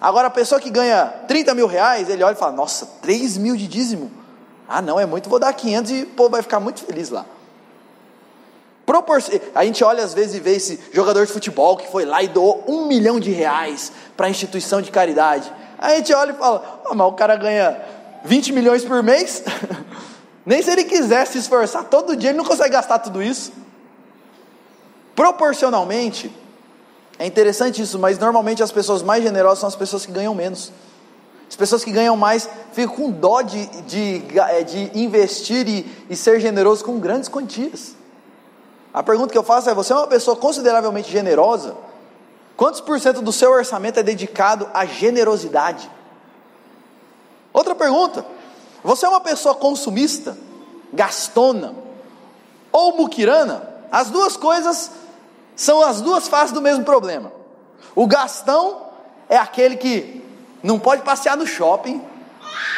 Agora, a pessoa que ganha 30 mil reais, ele olha e fala: Nossa, 3 mil de dízimo? Ah, não, é muito, vou dar 500 e o povo vai ficar muito feliz lá. A gente olha às vezes e vê esse jogador de futebol que foi lá e doou um milhão de reais para a instituição de caridade. A gente olha e fala: oh, mas o cara ganha 20 milhões por mês. Nem se ele quiser se esforçar todo dia, ele não consegue gastar tudo isso. Proporcionalmente, é interessante isso, mas normalmente as pessoas mais generosas são as pessoas que ganham menos. As pessoas que ganham mais ficam com dó de, de, é, de investir e, e ser generoso com grandes quantias. A pergunta que eu faço é: você é uma pessoa consideravelmente generosa? Quantos por cento do seu orçamento é dedicado à generosidade? Outra pergunta: você é uma pessoa consumista, gastona ou muquirana? As duas coisas são as duas faces do mesmo problema. O gastão é aquele que não pode passear no shopping.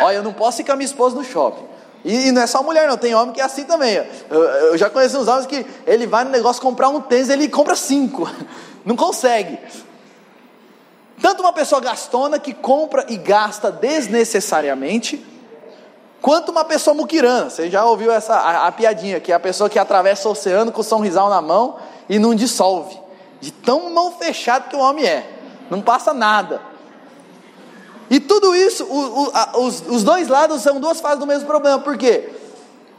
Olha, eu não posso ir com a minha esposa no shopping. E, e não é só mulher, não, tem homem que é assim também. Eu, eu já conheci uns homens que ele vai no negócio comprar um tênis, ele compra cinco. Não consegue. Tanto uma pessoa gastona que compra e gasta desnecessariamente, quanto uma pessoa muquirana. Você já ouviu essa a, a piadinha, que é a pessoa que atravessa o oceano com o sorrisal na mão e não dissolve. De tão mão fechado que o homem é. Não passa nada. E tudo isso, o, o, a, os, os dois lados são duas fases do mesmo problema. Por quê?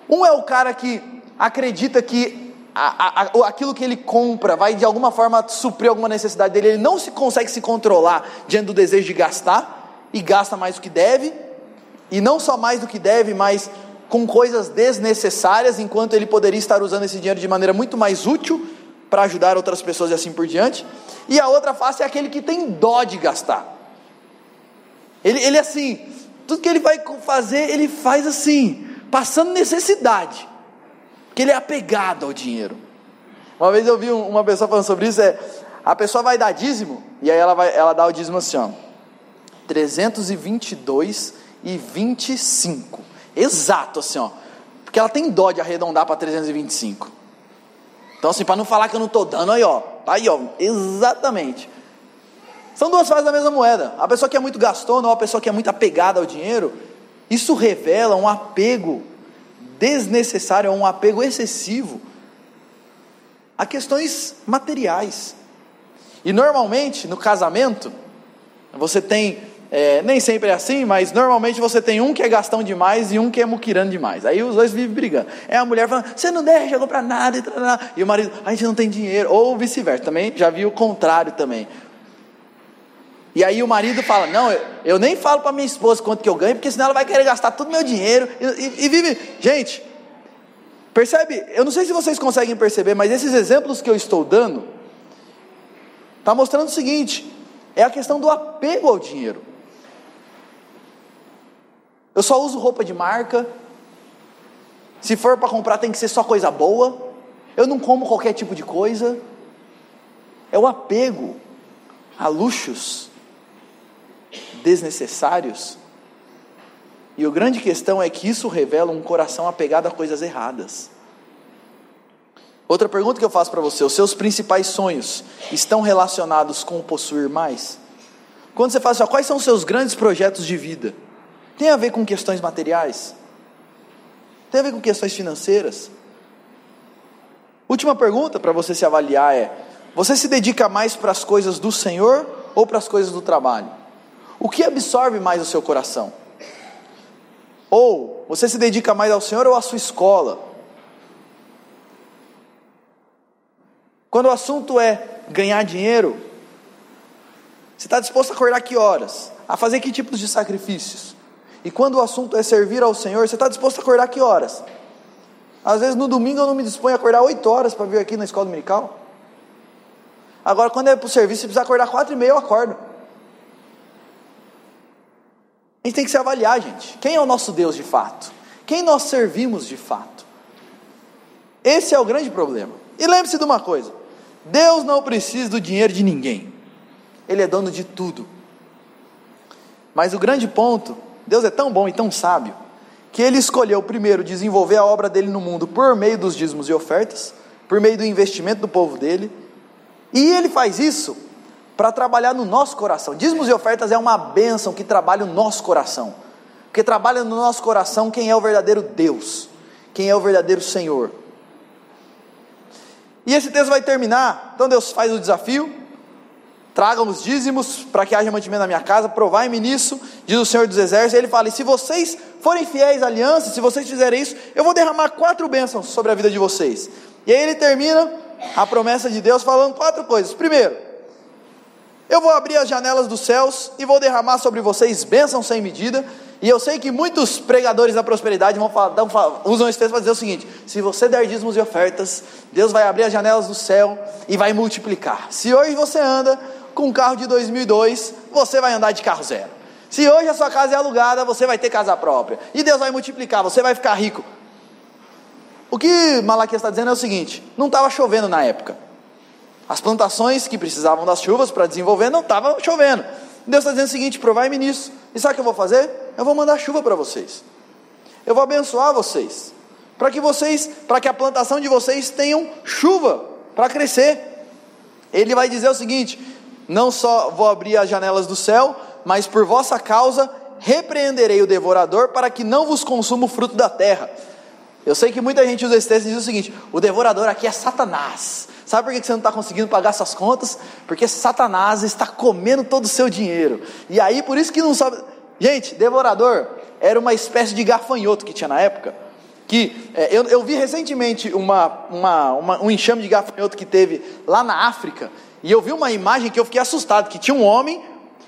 Um é o cara que acredita que a, a, aquilo que ele compra vai de alguma forma suprir alguma necessidade dele, ele não se consegue se controlar diante do desejo de gastar, e gasta mais do que deve, e não só mais do que deve, mas com coisas desnecessárias, enquanto ele poderia estar usando esse dinheiro de maneira muito mais útil para ajudar outras pessoas e assim por diante. E a outra face é aquele que tem dó de gastar. Ele, ele assim, tudo que ele vai fazer, ele faz assim, passando necessidade, porque ele é apegado ao dinheiro. Uma vez eu vi uma pessoa falando sobre isso, é, a pessoa vai dar dízimo, e aí ela, vai, ela dá o dízimo assim, ó, 322 e 25, exato assim, ó, porque ela tem dó de arredondar para 325. Então, assim, para não falar que eu não estou dando, aí, ó, aí, ó, exatamente. São duas faces da mesma moeda. A pessoa que é muito gastona ou a pessoa que é muito apegada ao dinheiro, isso revela um apego desnecessário, um apego excessivo a questões materiais. E normalmente, no casamento, você tem é, nem sempre é assim, mas normalmente você tem um que é gastão demais e um que é muquirando demais. Aí os dois vivem brigando. É a mulher falando, você não deixa comprar nada, e, e o marido, a gente não tem dinheiro, ou vice-versa. Também já vi o contrário também. E aí o marido fala, não, eu, eu nem falo para minha esposa quanto que eu ganho, porque senão ela vai querer gastar todo o meu dinheiro. E, e, e vive, gente, percebe? Eu não sei se vocês conseguem perceber, mas esses exemplos que eu estou dando, está mostrando o seguinte, é a questão do apego ao dinheiro. Eu só uso roupa de marca. Se for para comprar, tem que ser só coisa boa. Eu não como qualquer tipo de coisa. É o apego a luxos desnecessários. E a grande questão é que isso revela um coração apegado a coisas erradas. Outra pergunta que eu faço para você: os seus principais sonhos estão relacionados com o possuir mais? Quando você fala assim, ó, quais são os seus grandes projetos de vida? Tem a ver com questões materiais? Tem a ver com questões financeiras? Última pergunta para você se avaliar é: você se dedica mais para as coisas do Senhor ou para as coisas do trabalho? O que absorve mais o seu coração? Ou você se dedica mais ao Senhor ou à sua escola? Quando o assunto é ganhar dinheiro, você está disposto a acordar que horas? A fazer que tipos de sacrifícios? E quando o assunto é servir ao Senhor, você está disposto a acordar que horas? Às vezes no domingo eu não me disponho a acordar 8 horas para vir aqui na escola dominical. Agora, quando é para o serviço, você precisa acordar quatro e meia, eu acordo. Gente tem que se avaliar, gente. Quem é o nosso Deus de fato? Quem nós servimos de fato? Esse é o grande problema. E lembre-se de uma coisa: Deus não precisa do dinheiro de ninguém. Ele é dono de tudo. Mas o grande ponto, Deus é tão bom e tão sábio, que ele escolheu primeiro desenvolver a obra dele no mundo por meio dos dízimos e ofertas, por meio do investimento do povo dele, e ele faz isso para trabalhar no nosso coração. Dízimos e ofertas é uma bênção que trabalha o nosso coração. Porque trabalha no nosso coração quem é o verdadeiro Deus, quem é o verdadeiro Senhor. E esse texto vai terminar. Então Deus faz o desafio: tragam os dízimos para que haja mantimento na minha casa, provai-me nisso, diz o Senhor dos Exércitos. E ele fala: e se vocês forem fiéis à aliança, se vocês fizerem isso, eu vou derramar quatro bênçãos sobre a vida de vocês. E aí ele termina a promessa de Deus falando quatro coisas. Primeiro, eu vou abrir as janelas dos céus e vou derramar sobre vocês bênçãos sem medida. E eu sei que muitos pregadores da prosperidade vão falar, usam esse texto para dizer o seguinte: se você der dízimos e ofertas, Deus vai abrir as janelas do céu e vai multiplicar. Se hoje você anda com um carro de 2002, você vai andar de carro zero. Se hoje a sua casa é alugada, você vai ter casa própria. E Deus vai multiplicar, você vai ficar rico. O que Malaquias está dizendo é o seguinte: não estava chovendo na época. As plantações que precisavam das chuvas para desenvolver não estavam chovendo. Deus está dizendo o seguinte: provai-me nisso. E sabe o que eu vou fazer? Eu vou mandar chuva para vocês. Eu vou abençoar vocês. Para que vocês, para que a plantação de vocês tenham chuva para crescer. Ele vai dizer o seguinte: não só vou abrir as janelas do céu, mas por vossa causa repreenderei o devorador para que não vos consuma o fruto da terra. Eu sei que muita gente usa esse texto e diz o seguinte: o devorador aqui é Satanás. Sabe por que você não está conseguindo pagar suas contas? Porque Satanás está comendo todo o seu dinheiro. E aí, por isso que não sabe. Gente, devorador era uma espécie de gafanhoto que tinha na época. Que é, eu, eu vi recentemente uma, uma, uma, um enxame de gafanhoto que teve lá na África. E eu vi uma imagem que eu fiquei assustado: que tinha um homem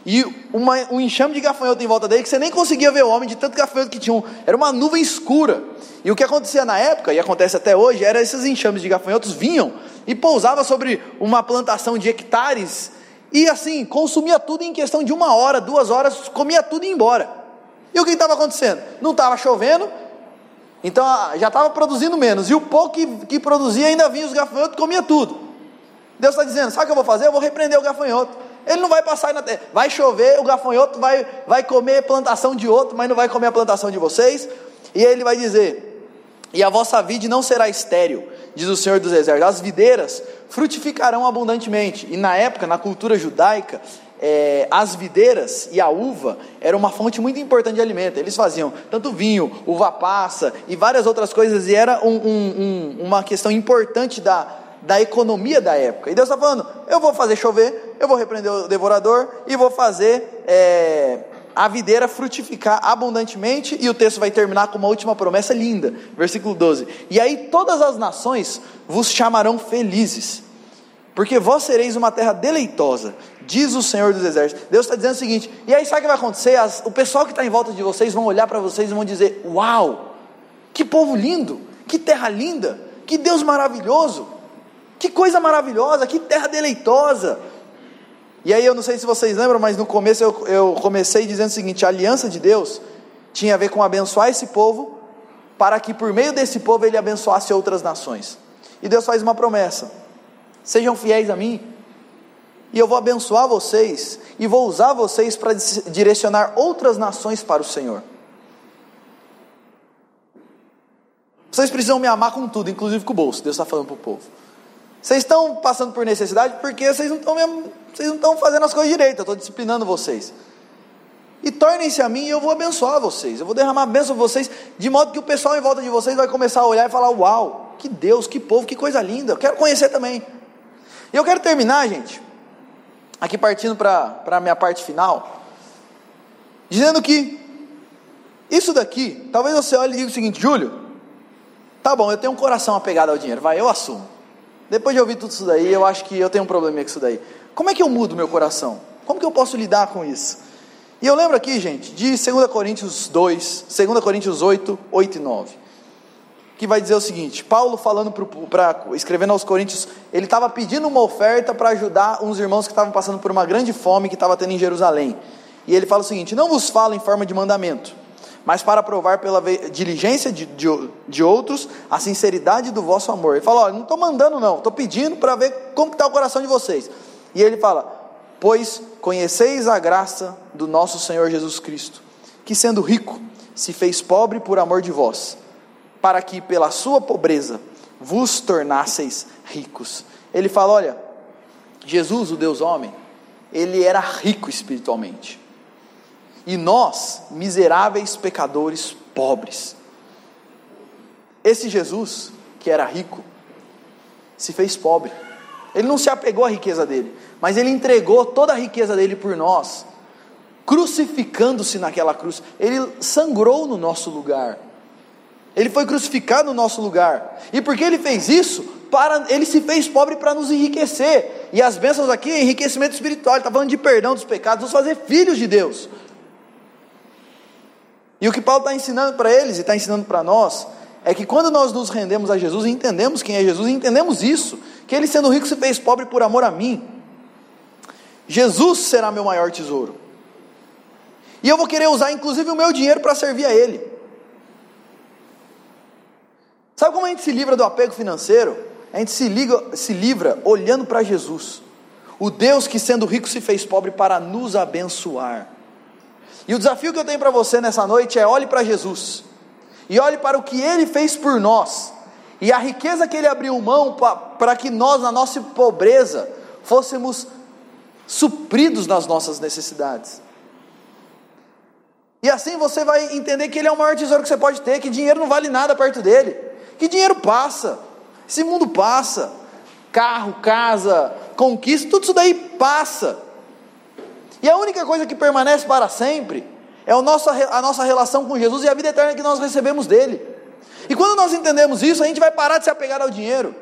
e uma, um enxame de gafanhoto em volta dele que você nem conseguia ver o homem de tanto gafanhoto que tinha. Era uma nuvem escura. E o que acontecia na época, e acontece até hoje, era esses enxames de gafanhotos vinham e pousavam sobre uma plantação de hectares e assim, consumia tudo em questão de uma hora, duas horas, comia tudo e ia embora. E o que estava acontecendo? Não estava chovendo, então ah, já estava produzindo menos. E o pouco que, que produzia ainda vinha os gafanhotos e comia tudo. Deus está dizendo: sabe o que eu vou fazer? Eu vou repreender o gafanhoto. Ele não vai passar na terra. Vai chover, o gafanhoto vai, vai comer plantação de outro, mas não vai comer a plantação de vocês. E ele vai dizer: E a vossa vide não será estéril, diz o Senhor dos Exércitos. As videiras frutificarão abundantemente. E na época, na cultura judaica, é, as videiras e a uva era uma fonte muito importante de alimento. Eles faziam tanto vinho, uva passa e várias outras coisas, e era um, um, um, uma questão importante da, da economia da época. E Deus está falando: eu vou fazer chover, eu vou repreender o devorador e vou fazer é, a videira frutificar abundantemente. E o texto vai terminar com uma última promessa linda, versículo 12: E aí todas as nações vos chamarão felizes, porque vós sereis uma terra deleitosa, diz o Senhor dos Exércitos. Deus está dizendo o seguinte: e aí sabe o que vai acontecer? As, o pessoal que está em volta de vocês vão olhar para vocês e vão dizer: Uau, que povo lindo, que terra linda, que Deus maravilhoso. Que coisa maravilhosa, que terra deleitosa. E aí eu não sei se vocês lembram, mas no começo eu, eu comecei dizendo o seguinte: a aliança de Deus tinha a ver com abençoar esse povo, para que por meio desse povo ele abençoasse outras nações. E Deus faz uma promessa: sejam fiéis a mim, e eu vou abençoar vocês, e vou usar vocês para direcionar outras nações para o Senhor. Vocês precisam me amar com tudo, inclusive com o bolso. Deus está falando para o povo. Vocês estão passando por necessidade porque vocês não estão, fazendo as coisas direito. Eu estou disciplinando vocês. E tornem-se a mim e eu vou abençoar vocês. Eu vou derramar bênção a vocês, de modo que o pessoal em volta de vocês vai começar a olhar e falar: Uau, que Deus, que povo, que coisa linda. Eu quero conhecer também. E eu quero terminar, gente, aqui partindo para a minha parte final, dizendo que isso daqui, talvez você olhe e diga o seguinte: Júlio, Tá bom, eu tenho um coração apegado ao dinheiro, vai, eu assumo. Depois de ouvir tudo isso daí, eu acho que eu tenho um problema com isso daí. Como é que eu mudo meu coração? Como que eu posso lidar com isso? E eu lembro aqui, gente, de 2 Coríntios 2, 2 Coríntios 8, 8 e 9, que vai dizer o seguinte: Paulo falando para escrevendo aos Coríntios, ele estava pedindo uma oferta para ajudar uns irmãos que estavam passando por uma grande fome que estava tendo em Jerusalém. E ele fala o seguinte: Não vos falo em forma de mandamento, mas para provar pela diligência de, de, de, outros a sinceridade do vosso amor. Ele fala: olha, não estou mandando, não, estou pedindo para ver como está o coração de vocês. E ele fala: Pois conheceis a graça do nosso Senhor Jesus Cristo, que sendo rico, se fez pobre por amor de vós, para que pela sua pobreza vos tornasseis ricos. Ele fala: olha, Jesus, o Deus homem, ele era rico espiritualmente e nós, miseráveis pecadores pobres. Esse Jesus, que era rico, se fez pobre. Ele não se apegou à riqueza dele, mas ele entregou toda a riqueza dele por nós, crucificando-se naquela cruz. Ele sangrou no nosso lugar. Ele foi crucificado no nosso lugar. E porque ele fez isso? Para, ele se fez pobre para nos enriquecer. E as bênçãos aqui é enriquecimento espiritual. Ele está falando de perdão dos pecados, nos fazer filhos de Deus. E o que Paulo está ensinando para eles e está ensinando para nós é que quando nós nos rendemos a Jesus e entendemos quem é Jesus e entendemos isso, que ele sendo rico se fez pobre por amor a mim, Jesus será meu maior tesouro. E eu vou querer usar inclusive o meu dinheiro para servir a Ele. Sabe como a gente se livra do apego financeiro? A gente se, liga, se livra olhando para Jesus, o Deus que sendo rico se fez pobre para nos abençoar. E o desafio que eu tenho para você nessa noite é: olhe para Jesus, e olhe para o que ele fez por nós, e a riqueza que ele abriu mão para que nós, na nossa pobreza, fôssemos supridos nas nossas necessidades. E assim você vai entender que ele é o maior tesouro que você pode ter, que dinheiro não vale nada perto dele, que dinheiro passa, esse mundo passa, carro, casa, conquista, tudo isso daí passa. E a única coisa que permanece para sempre é a nossa, a nossa relação com Jesus e a vida eterna que nós recebemos dele. E quando nós entendemos isso, a gente vai parar de se apegar ao dinheiro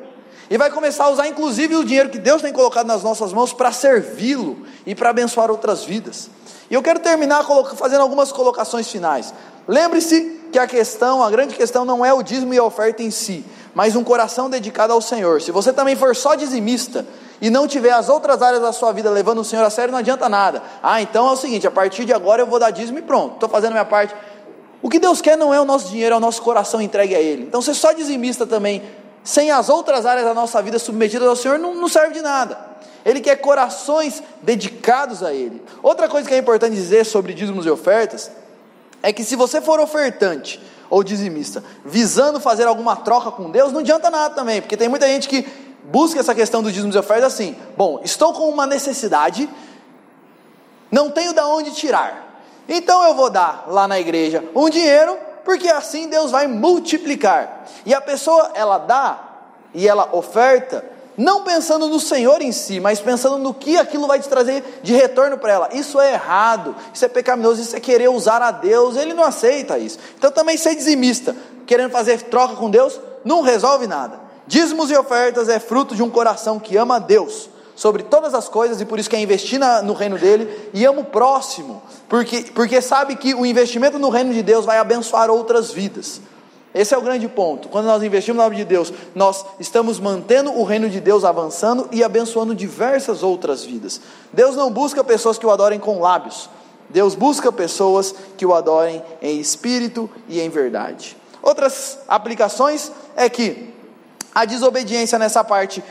e vai começar a usar inclusive o dinheiro que Deus tem colocado nas nossas mãos para servi-lo e para abençoar outras vidas. E eu quero terminar fazendo algumas colocações finais. Lembre-se que a questão, a grande questão não é o dízimo e a oferta em si, mas um coração dedicado ao Senhor. Se você também for só dizimista, e não tiver as outras áreas da sua vida levando o Senhor a sério, não adianta nada. Ah, então é o seguinte: a partir de agora eu vou dar dízimo e pronto, estou fazendo a minha parte. O que Deus quer não é o nosso dinheiro, é o nosso coração entregue a Ele. Então, ser só dizimista também, sem as outras áreas da nossa vida submetidas ao Senhor, não, não serve de nada. Ele quer corações dedicados a Ele. Outra coisa que é importante dizer sobre dízimos e ofertas é que se você for ofertante ou dizimista, visando fazer alguma troca com Deus, não adianta nada também, porque tem muita gente que busca essa questão do dízimos e ofertas assim: bom, estou com uma necessidade, não tenho de onde tirar, então eu vou dar lá na igreja um dinheiro, porque assim Deus vai multiplicar. E a pessoa, ela dá e ela oferta, não pensando no Senhor em si, mas pensando no que aquilo vai te trazer de retorno para ela. Isso é errado, isso é pecaminoso, isso é querer usar a Deus, ele não aceita isso. Então também ser dizimista, querendo fazer troca com Deus, não resolve nada. Dízimos e ofertas é fruto de um coração que ama a Deus sobre todas as coisas e por isso quer investir na, no reino dele e ama o próximo, porque, porque sabe que o investimento no reino de Deus vai abençoar outras vidas. Esse é o grande ponto. Quando nós investimos no nome de Deus, nós estamos mantendo o reino de Deus avançando e abençoando diversas outras vidas. Deus não busca pessoas que o adorem com lábios, Deus busca pessoas que o adorem em espírito e em verdade. Outras aplicações é que a desobediência nessa parte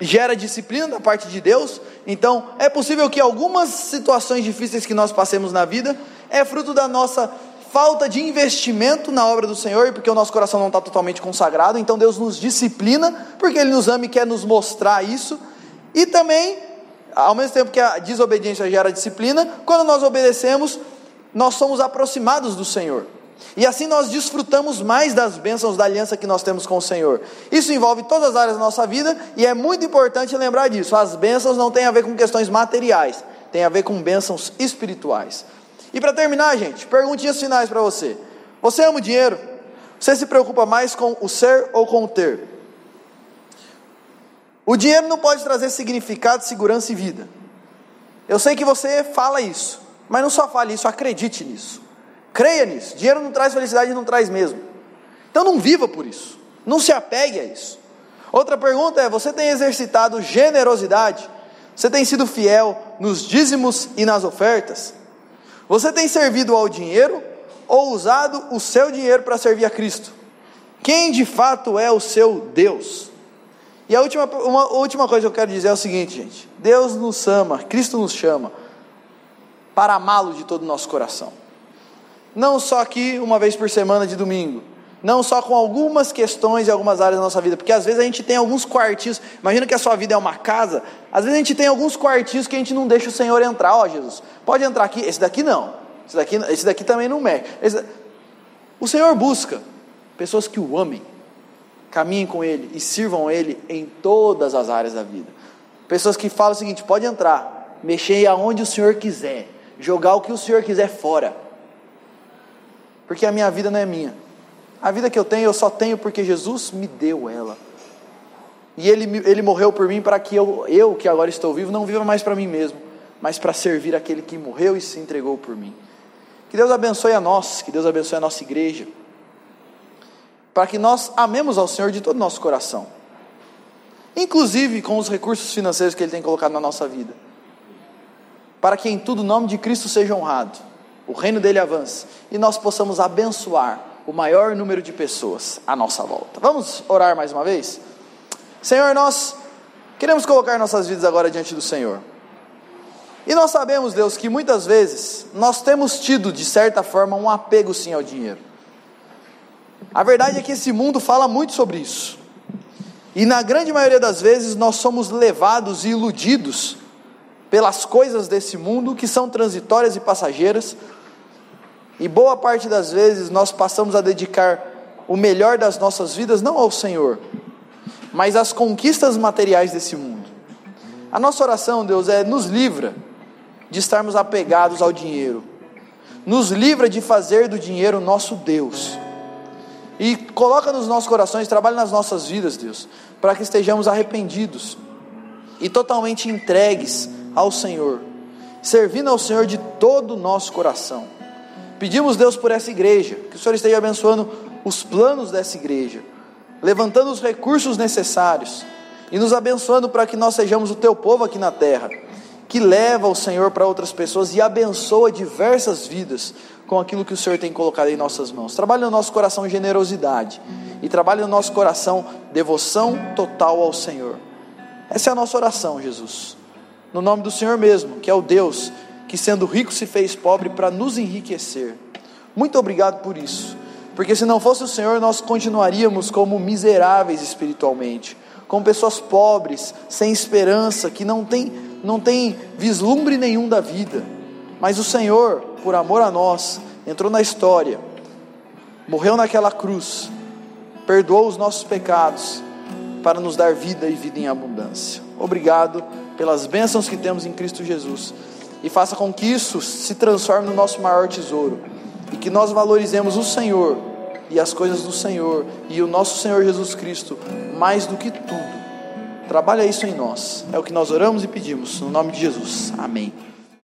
gera disciplina da parte de Deus. Então, é possível que algumas situações difíceis que nós passemos na vida é fruto da nossa falta de investimento na obra do Senhor, porque o nosso coração não está totalmente consagrado. Então, Deus nos disciplina, porque Ele nos ama e quer nos mostrar isso. E também, ao mesmo tempo que a desobediência gera disciplina, quando nós obedecemos, nós somos aproximados do Senhor. E assim nós desfrutamos mais das bênçãos da aliança que nós temos com o Senhor. Isso envolve todas as áreas da nossa vida e é muito importante lembrar disso. As bênçãos não têm a ver com questões materiais, tem a ver com bênçãos espirituais. E para terminar, gente, perguntinhas finais para você. Você ama o dinheiro? Você se preocupa mais com o ser ou com o ter? O dinheiro não pode trazer significado, segurança e vida. Eu sei que você fala isso, mas não só fale isso, acredite nisso. Creia nisso. Dinheiro não traz felicidade, não traz mesmo. Então não viva por isso. Não se apegue a isso. Outra pergunta é: você tem exercitado generosidade? Você tem sido fiel nos dízimos e nas ofertas? Você tem servido ao dinheiro ou usado o seu dinheiro para servir a Cristo? Quem de fato é o seu Deus? E a última, uma última coisa que eu quero dizer é o seguinte, gente: Deus nos ama, Cristo nos chama para amá-lo de todo o nosso coração não só aqui uma vez por semana de domingo, não só com algumas questões e algumas áreas da nossa vida, porque às vezes a gente tem alguns quartinhos, imagina que a sua vida é uma casa, às vezes a gente tem alguns quartinhos que a gente não deixa o Senhor entrar, ó Jesus, pode entrar aqui, esse daqui não, esse daqui, esse daqui também não mexe. Esse... O Senhor busca pessoas que o amem, caminhem com Ele e sirvam Ele em todas as áreas da vida. Pessoas que falam o seguinte: pode entrar, mexer aonde o Senhor quiser, jogar o que o Senhor quiser fora porque a minha vida não é minha. A vida que eu tenho, eu só tenho porque Jesus me deu ela. E Ele, ele morreu por mim para que eu, eu, que agora estou vivo, não viva mais para mim mesmo, mas para servir aquele que morreu e se entregou por mim. Que Deus abençoe a nós, que Deus abençoe a nossa igreja, para que nós amemos ao Senhor de todo o nosso coração, inclusive com os recursos financeiros que Ele tem colocado na nossa vida, para que em tudo o nome de Cristo seja honrado o reino dele avance e nós possamos abençoar o maior número de pessoas à nossa volta. Vamos orar mais uma vez? Senhor, nós queremos colocar nossas vidas agora diante do Senhor. E nós sabemos, Deus, que muitas vezes nós temos tido, de certa forma, um apego sim ao dinheiro. A verdade é que esse mundo fala muito sobre isso. E na grande maioria das vezes nós somos levados e iludidos pelas coisas desse mundo que são transitórias e passageiras, e boa parte das vezes nós passamos a dedicar o melhor das nossas vidas não ao Senhor, mas às conquistas materiais desse mundo. A nossa oração, Deus, é nos livra de estarmos apegados ao dinheiro. Nos livra de fazer do dinheiro nosso Deus. E coloca nos nossos corações, trabalha nas nossas vidas, Deus, para que estejamos arrependidos e totalmente entregues ao Senhor, servindo ao Senhor de todo o nosso coração. Pedimos, Deus, por essa igreja, que o Senhor esteja abençoando os planos dessa igreja, levantando os recursos necessários e nos abençoando para que nós sejamos o teu povo aqui na terra, que leva o Senhor para outras pessoas e abençoa diversas vidas com aquilo que o Senhor tem colocado em nossas mãos. Trabalhe no nosso coração generosidade e trabalhe no nosso coração devoção total ao Senhor. Essa é a nossa oração, Jesus. No nome do Senhor mesmo, que é o Deus que sendo rico se fez pobre para nos enriquecer. Muito obrigado por isso, porque se não fosse o Senhor, nós continuaríamos como miseráveis espiritualmente, como pessoas pobres, sem esperança, que não tem, não tem vislumbre nenhum da vida. Mas o Senhor, por amor a nós, entrou na história, morreu naquela cruz, perdoou os nossos pecados, para nos dar vida e vida em abundância. Obrigado pelas bênçãos que temos em Cristo Jesus e faça com que isso se transforme no nosso maior tesouro e que nós valorizemos o Senhor e as coisas do Senhor e o nosso Senhor Jesus Cristo mais do que tudo. Trabalha isso em nós. É o que nós oramos e pedimos no nome de Jesus. Amém.